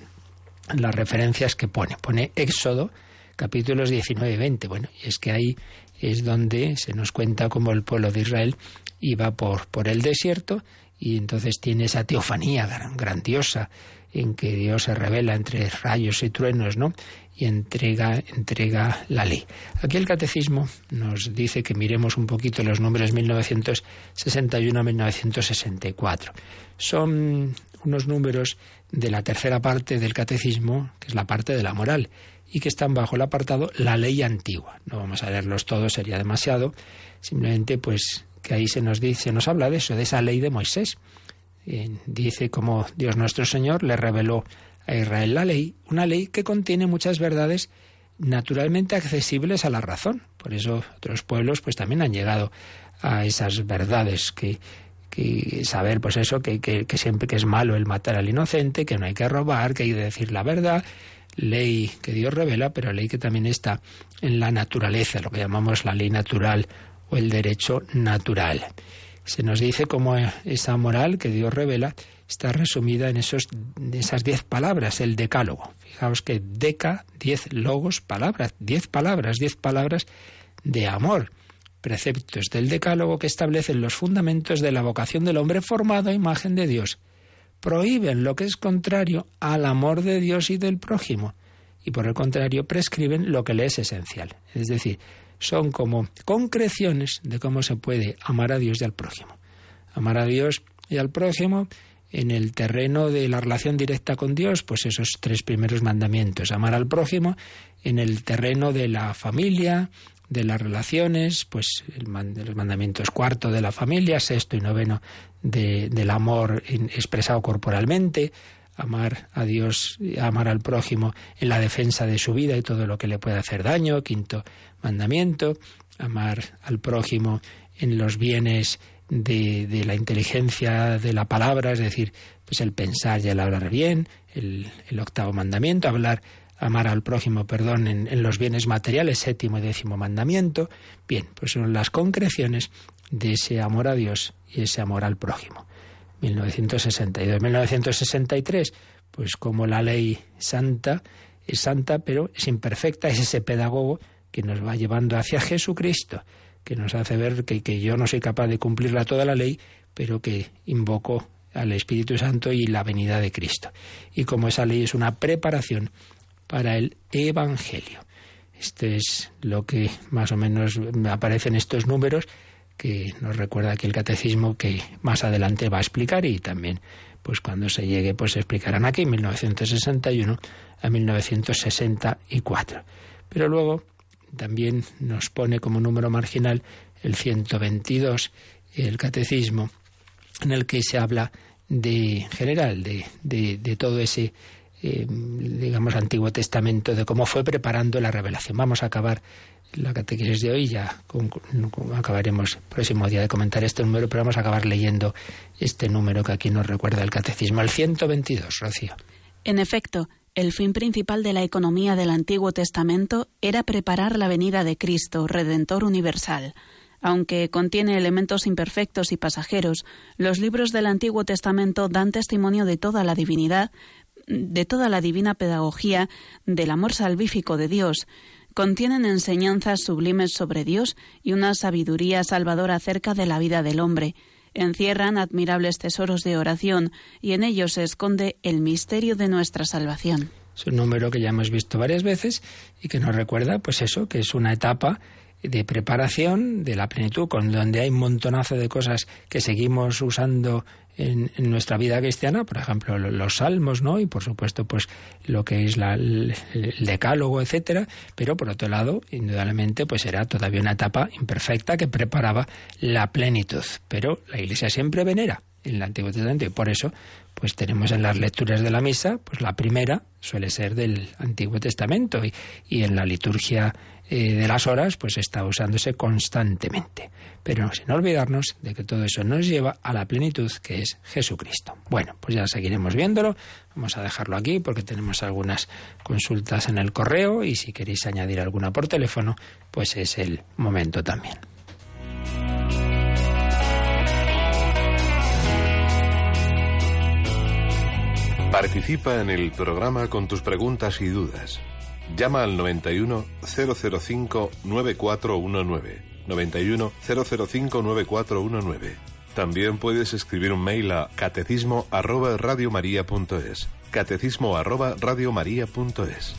las referencias que pone. Pone Éxodo, capítulos 19 y 20. Bueno, y es que ahí es donde se nos cuenta cómo el pueblo de Israel iba por, por el desierto y entonces tiene esa teofanía grandiosa en que Dios se revela entre rayos y truenos, ¿no? Y entrega, entrega la ley. Aquí el catecismo nos dice que miremos un poquito los números 1961 a 1964. Son unos números de la tercera parte del catecismo, que es la parte de la moral, y que están bajo el apartado la ley antigua. No vamos a leerlos todos, sería demasiado. Simplemente, pues, que ahí se nos dice, nos habla de eso, de esa ley de Moisés dice como Dios nuestro Señor le reveló a Israel la ley, una ley que contiene muchas verdades naturalmente accesibles a la razón. Por eso otros pueblos pues también han llegado a esas verdades que, que saber pues eso, que, que, siempre que es malo el matar al inocente, que no hay que robar, que hay que decir la verdad, ley que Dios revela, pero ley que también está en la naturaleza, lo que llamamos la ley natural o el derecho natural. Se nos dice cómo esa moral que Dios revela está resumida en esos, esas diez palabras, el decálogo. Fijaos que deca, diez logos, palabras, diez palabras, diez palabras de amor. Preceptos del decálogo que establecen los fundamentos de la vocación del hombre formado a imagen de Dios. Prohíben lo que es contrario al amor de Dios y del prójimo. Y por el contrario, prescriben lo que le es esencial. Es decir, son como concreciones de cómo se puede amar a Dios y al prójimo. Amar a Dios y al prójimo en el terreno de la relación directa con Dios, pues esos tres primeros mandamientos. Amar al prójimo en el terreno de la familia, de las relaciones, pues el los mandamientos cuarto de la familia, sexto y noveno del amor expresado corporalmente, amar a Dios, amar al prójimo en la defensa de su vida y todo lo que le puede hacer daño. Quinto mandamiento, amar al prójimo en los bienes de, de, la inteligencia de la palabra, es decir, pues el pensar y el hablar bien. El, el octavo mandamiento, hablar, amar al prójimo, perdón, en, los bienes materiales, séptimo y décimo mandamiento. Bien, pues son las concreciones de ese amor a Dios y ese amor al prójimo. 1962. 1963, pues como la ley santa es santa, pero es imperfecta, es ese pedagogo que nos va llevando hacia Jesucristo, que nos hace ver que, que yo no soy capaz de cumplirla toda la ley, pero que invoco al Espíritu Santo y la venida de Cristo. Y como esa ley es una preparación para el Evangelio. Esto es lo que más o menos aparece en estos números que nos recuerda aquí el catecismo que más adelante va a explicar y también pues cuando se llegue pues se explicarán aquí en 1961 a 1964. Pero luego también nos pone como número marginal el 122 el catecismo en el que se habla de general de, de todo ese eh, digamos, Antiguo Testamento, de cómo fue preparando la revelación. Vamos a acabar la catequesis de hoy, ya acabaremos el próximo día de comentar este número, pero vamos a acabar leyendo este número que aquí nos recuerda el catecismo, el 122, Rocío. En efecto, el fin principal de la economía del Antiguo Testamento era preparar la venida de Cristo, Redentor universal. Aunque contiene elementos imperfectos y pasajeros, los libros del Antiguo Testamento dan testimonio de toda la divinidad, de toda la divina pedagogía del amor salvífico de Dios, contienen enseñanzas sublimes sobre Dios y una sabiduría salvadora acerca de la vida del hombre. Encierran admirables tesoros de oración y en ellos se esconde el misterio de nuestra salvación. Es un número que ya hemos visto varias veces y que nos recuerda, pues eso, que es una etapa de preparación de la plenitud, con donde hay un montonazo de cosas que seguimos usando en, nuestra vida cristiana, por ejemplo, los salmos, ¿no? Y por supuesto, pues lo que es la, el, decálogo, etcétera. Pero por otro lado, indudablemente, pues era todavía una etapa imperfecta que preparaba la plenitud. Pero la Iglesia siempre venera en el Antiguo Testamento y por eso pues tenemos en las lecturas de la misa pues la primera suele ser del Antiguo Testamento y, y en la liturgia eh, de las horas, pues está usándose constantemente. Pero sin olvidarnos de que todo eso nos lleva a la plenitud que es Jesucristo. Bueno, pues ya seguiremos viéndolo. Vamos a dejarlo aquí porque tenemos algunas consultas en el correo y si queréis añadir alguna por teléfono, pues es el momento también. Participa en el programa con tus preguntas y dudas. Llama al 91 005 9419. 91 005 9419. También puedes escribir un mail a catecismo arroba radiomaria.es. Catecismo arroba radiomaria.es.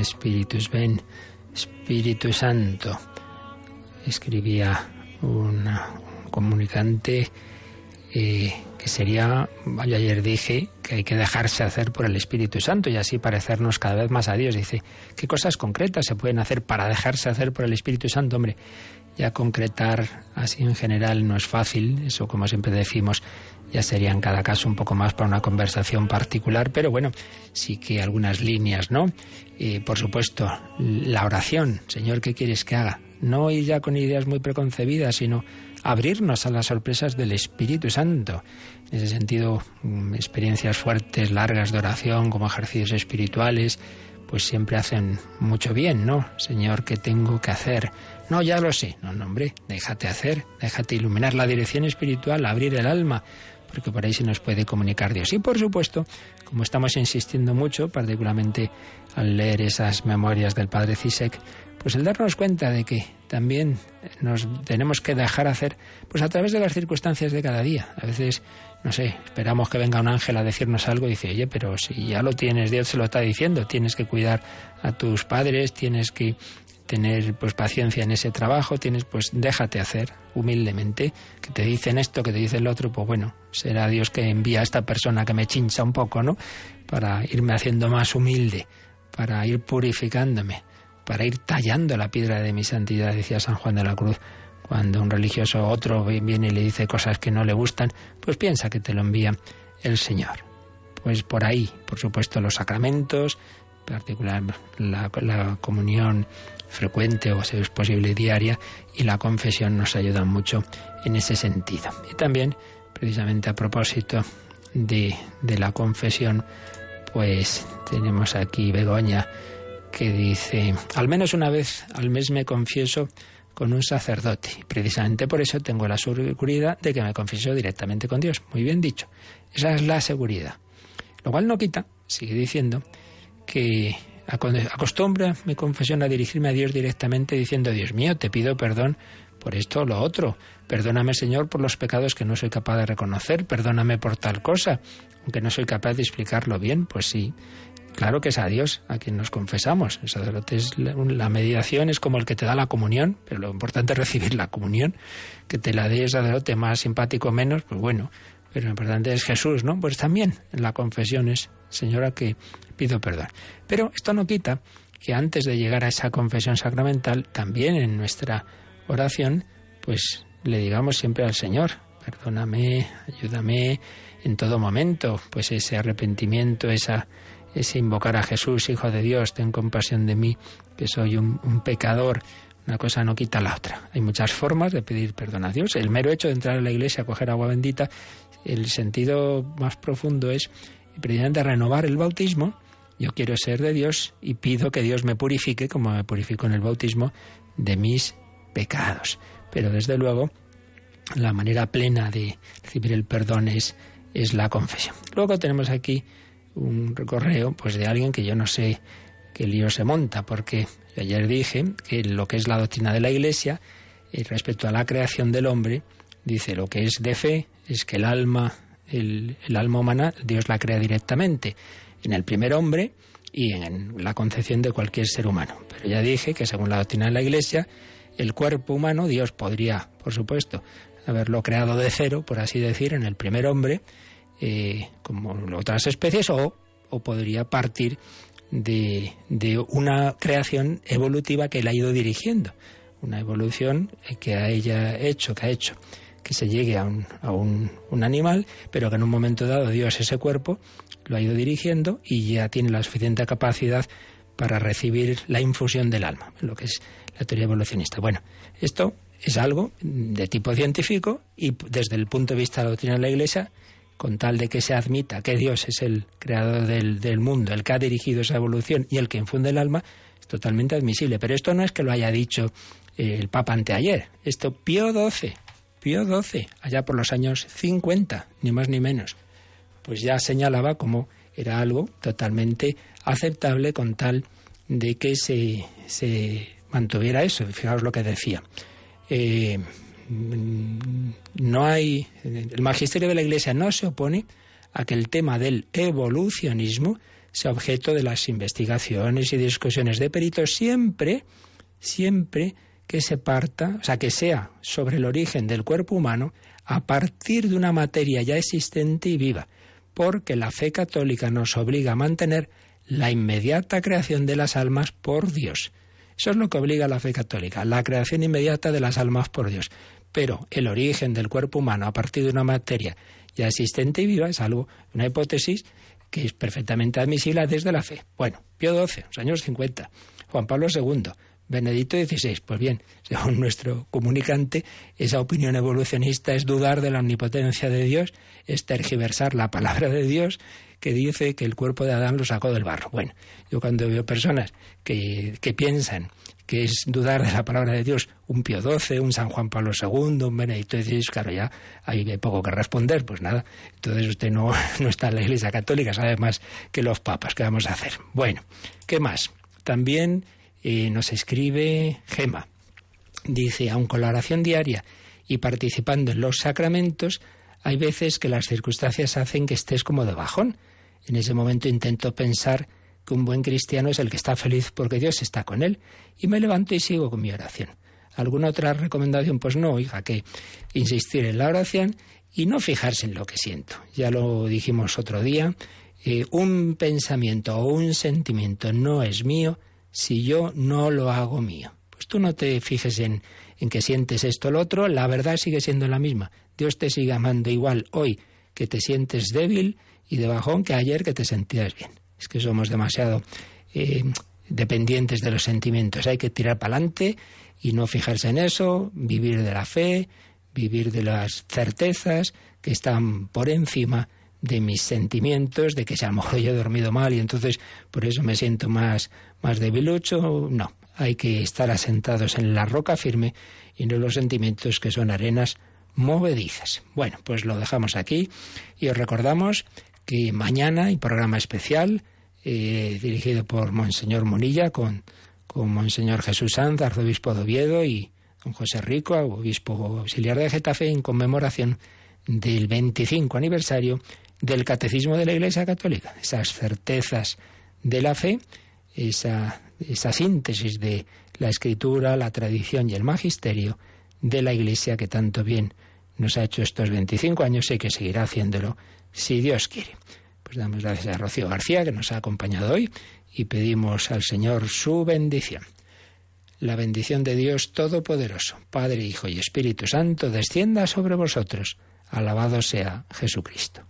Espíritus, ven, Espíritu Santo. Escribía un comunicante eh, que sería, yo ayer dije que hay que dejarse hacer por el Espíritu Santo y así parecernos cada vez más a Dios. Dice, ¿qué cosas concretas se pueden hacer para dejarse hacer por el Espíritu Santo? Hombre, ya concretar así en general no es fácil, eso como siempre decimos, ya sería en cada caso un poco más para una conversación particular, pero bueno, sí que algunas líneas, ¿no? Y por supuesto, la oración, Señor, ¿qué quieres que haga? No ir ya con ideas muy preconcebidas, sino abrirnos a las sorpresas del Espíritu Santo. En ese sentido, mm, experiencias fuertes, largas de oración, como ejercicios espirituales, pues siempre hacen mucho bien, ¿no? Señor, ¿qué tengo que hacer? No, ya lo sé. No, no, hombre, déjate hacer, déjate iluminar la dirección espiritual, abrir el alma, porque por ahí se nos puede comunicar Dios. Y por supuesto, como estamos insistiendo mucho, particularmente al leer esas memorias del padre Cisek, pues el darnos cuenta de que también nos tenemos que dejar hacer, pues a través de las circunstancias de cada día. A veces, no sé, esperamos que venga un ángel a decirnos algo y dice, oye, pero si ya lo tienes, Dios se lo está diciendo, tienes que cuidar a tus padres, tienes que tener pues paciencia en ese trabajo, tienes pues déjate hacer humildemente, que te dicen esto, que te dicen lo otro, pues bueno, será Dios que envía a esta persona que me chincha un poco, ¿no? Para irme haciendo más humilde, para ir purificándome, para ir tallando la piedra de mi santidad, decía San Juan de la Cruz. Cuando un religioso otro viene y le dice cosas que no le gustan, pues piensa que te lo envía el Señor. Pues por ahí, por supuesto, los sacramentos, en particular la, la comunión frecuente o si es posible diaria y la confesión nos ayuda mucho en ese sentido. Y también, precisamente a propósito de, de la confesión, pues tenemos aquí Begoña que dice, al menos una vez al mes me confieso con un sacerdote. Precisamente por eso tengo la seguridad de que me confieso directamente con Dios. Muy bien dicho. Esa es la seguridad. Lo cual no quita, sigue diciendo, que Acostumbra mi confesión a dirigirme a Dios directamente diciendo, Dios mío, te pido perdón por esto o lo otro. Perdóname, Señor, por los pecados que no soy capaz de reconocer. Perdóname por tal cosa, aunque no soy capaz de explicarlo bien. Pues sí, claro que es a Dios a quien nos confesamos. El sacerdote es la mediación es como el que te da la comunión, pero lo importante es recibir la comunión. Que te la dé el sacerdote más simpático o menos, pues bueno, pero lo importante es Jesús, ¿no? Pues también en la confesión es, Señora, que pido perdón. Pero esto no quita que antes de llegar a esa confesión sacramental, también en nuestra oración, pues le digamos siempre al Señor, perdóname, ayúdame en todo momento, pues ese arrepentimiento, esa, ese invocar a Jesús, Hijo de Dios, ten compasión de mí, que soy un, un pecador, una cosa no quita la otra. Hay muchas formas de pedir perdón a Dios. El mero hecho de entrar a la iglesia a coger agua bendita el sentido más profundo es precisamente renovar el bautismo. Yo quiero ser de Dios y pido que Dios me purifique, como me purifico en el bautismo, de mis pecados. Pero desde luego, la manera plena de recibir el perdón es, es la confesión. Luego tenemos aquí un correo pues de alguien que yo no sé qué lío se monta, porque ayer dije que lo que es la doctrina de la Iglesia, eh, respecto a la creación del hombre, dice lo que es de fe es que el alma, el, alma humana, Dios la crea directamente en el primer hombre y en la concepción de cualquier ser humano. Pero ya dije que según la doctrina de la Iglesia, el cuerpo humano, Dios podría, por supuesto, haberlo creado de cero, por así decir, en el primer hombre, eh, como otras especies, o, podría partir de, una creación evolutiva que él ha ido dirigiendo, una evolución que ha ella hecho, que ha hecho que se llegue a, un, a un, un, animal, pero que en un momento dado Dios ese cuerpo lo ha ido dirigiendo y ya tiene la suficiente capacidad para recibir la infusión del alma, lo que es la teoría evolucionista. Bueno, esto es algo de tipo científico y desde el punto de vista de la doctrina de la Iglesia, con tal de que se admita que Dios es el creador del, del mundo, el que ha dirigido esa evolución y el que infunde el alma, es totalmente admisible. Pero esto no es que lo haya dicho el Papa anteayer. Esto Pío XII Pío XII, allá por los años 50, ni más ni menos, pues ya señalaba como era algo totalmente aceptable con tal de que se, se mantuviera eso. Fijaos lo que decía. Eh, no hay. El magisterio de la Iglesia no se opone a que el tema del evolucionismo sea objeto de las investigaciones y discusiones de peritos siempre, siempre que se parta, o sea, que sea sobre el origen del cuerpo humano a partir de una materia ya existente y viva, porque la fe católica nos obliga a mantener la inmediata creación de las almas por Dios. Eso es lo que obliga a la fe católica, la creación inmediata de las almas por Dios. Pero el origen del cuerpo humano a partir de una materia ya existente y viva es algo, una hipótesis que es perfectamente admisible desde la fe. Bueno, Pío XII, los años 50, Juan Pablo II, Benedicto XVI. Pues bien, según nuestro comunicante, esa opinión evolucionista es dudar de la omnipotencia de Dios, es tergiversar la palabra de Dios que dice que el cuerpo de Adán lo sacó del barro. Bueno, yo cuando veo personas que, que piensan que es dudar de la palabra de Dios, un Pío XII, un San Juan Pablo II, un Benedicto XVI, claro, ya hay poco que responder, pues nada. Entonces usted no, (laughs) no está en la Iglesia Católica, sabe más que los papas. ¿Qué vamos a hacer? Bueno, ¿qué más? También nos escribe Gema. Dice, aun con la oración diaria y participando en los sacramentos, hay veces que las circunstancias hacen que estés como de bajón. En ese momento intento pensar que un buen cristiano es el que está feliz porque Dios está con él. Y me levanto y sigo con mi oración. ¿Alguna otra recomendación? Pues no, hija, que insistir en la oración y no fijarse en lo que siento. Ya lo dijimos otro día, eh, un pensamiento o un sentimiento no es mío si yo no lo hago mío. Pues tú no te fijes en, en que sientes esto o lo otro, la verdad sigue siendo la misma. Dios te sigue amando igual hoy que te sientes débil y de bajón que ayer que te sentías bien. Es que somos demasiado eh, dependientes de los sentimientos. Hay que tirar para adelante y no fijarse en eso, vivir de la fe, vivir de las certezas que están por encima de mis sentimientos, de que si a lo mejor yo he dormido mal y entonces por eso me siento más, más debilucho. No, hay que estar asentados en la roca firme y no los sentimientos que son arenas movedizas. Bueno, pues lo dejamos aquí y os recordamos que mañana hay programa especial eh, dirigido por Monseñor Monilla con, con Monseñor Jesús Sanz, arzobispo de Oviedo y con José Rico, obispo auxiliar de Getafe, en conmemoración del 25 aniversario del Catecismo de la Iglesia Católica. Esas certezas de la fe, esa, esa síntesis de la escritura, la tradición y el magisterio de la Iglesia que tanto bien nos ha hecho estos 25 años y que seguirá haciéndolo si Dios quiere. Pues damos gracias a Rocío García que nos ha acompañado hoy y pedimos al Señor su bendición. La bendición de Dios Todopoderoso, Padre, Hijo y Espíritu Santo, descienda sobre vosotros. Alabado sea Jesucristo.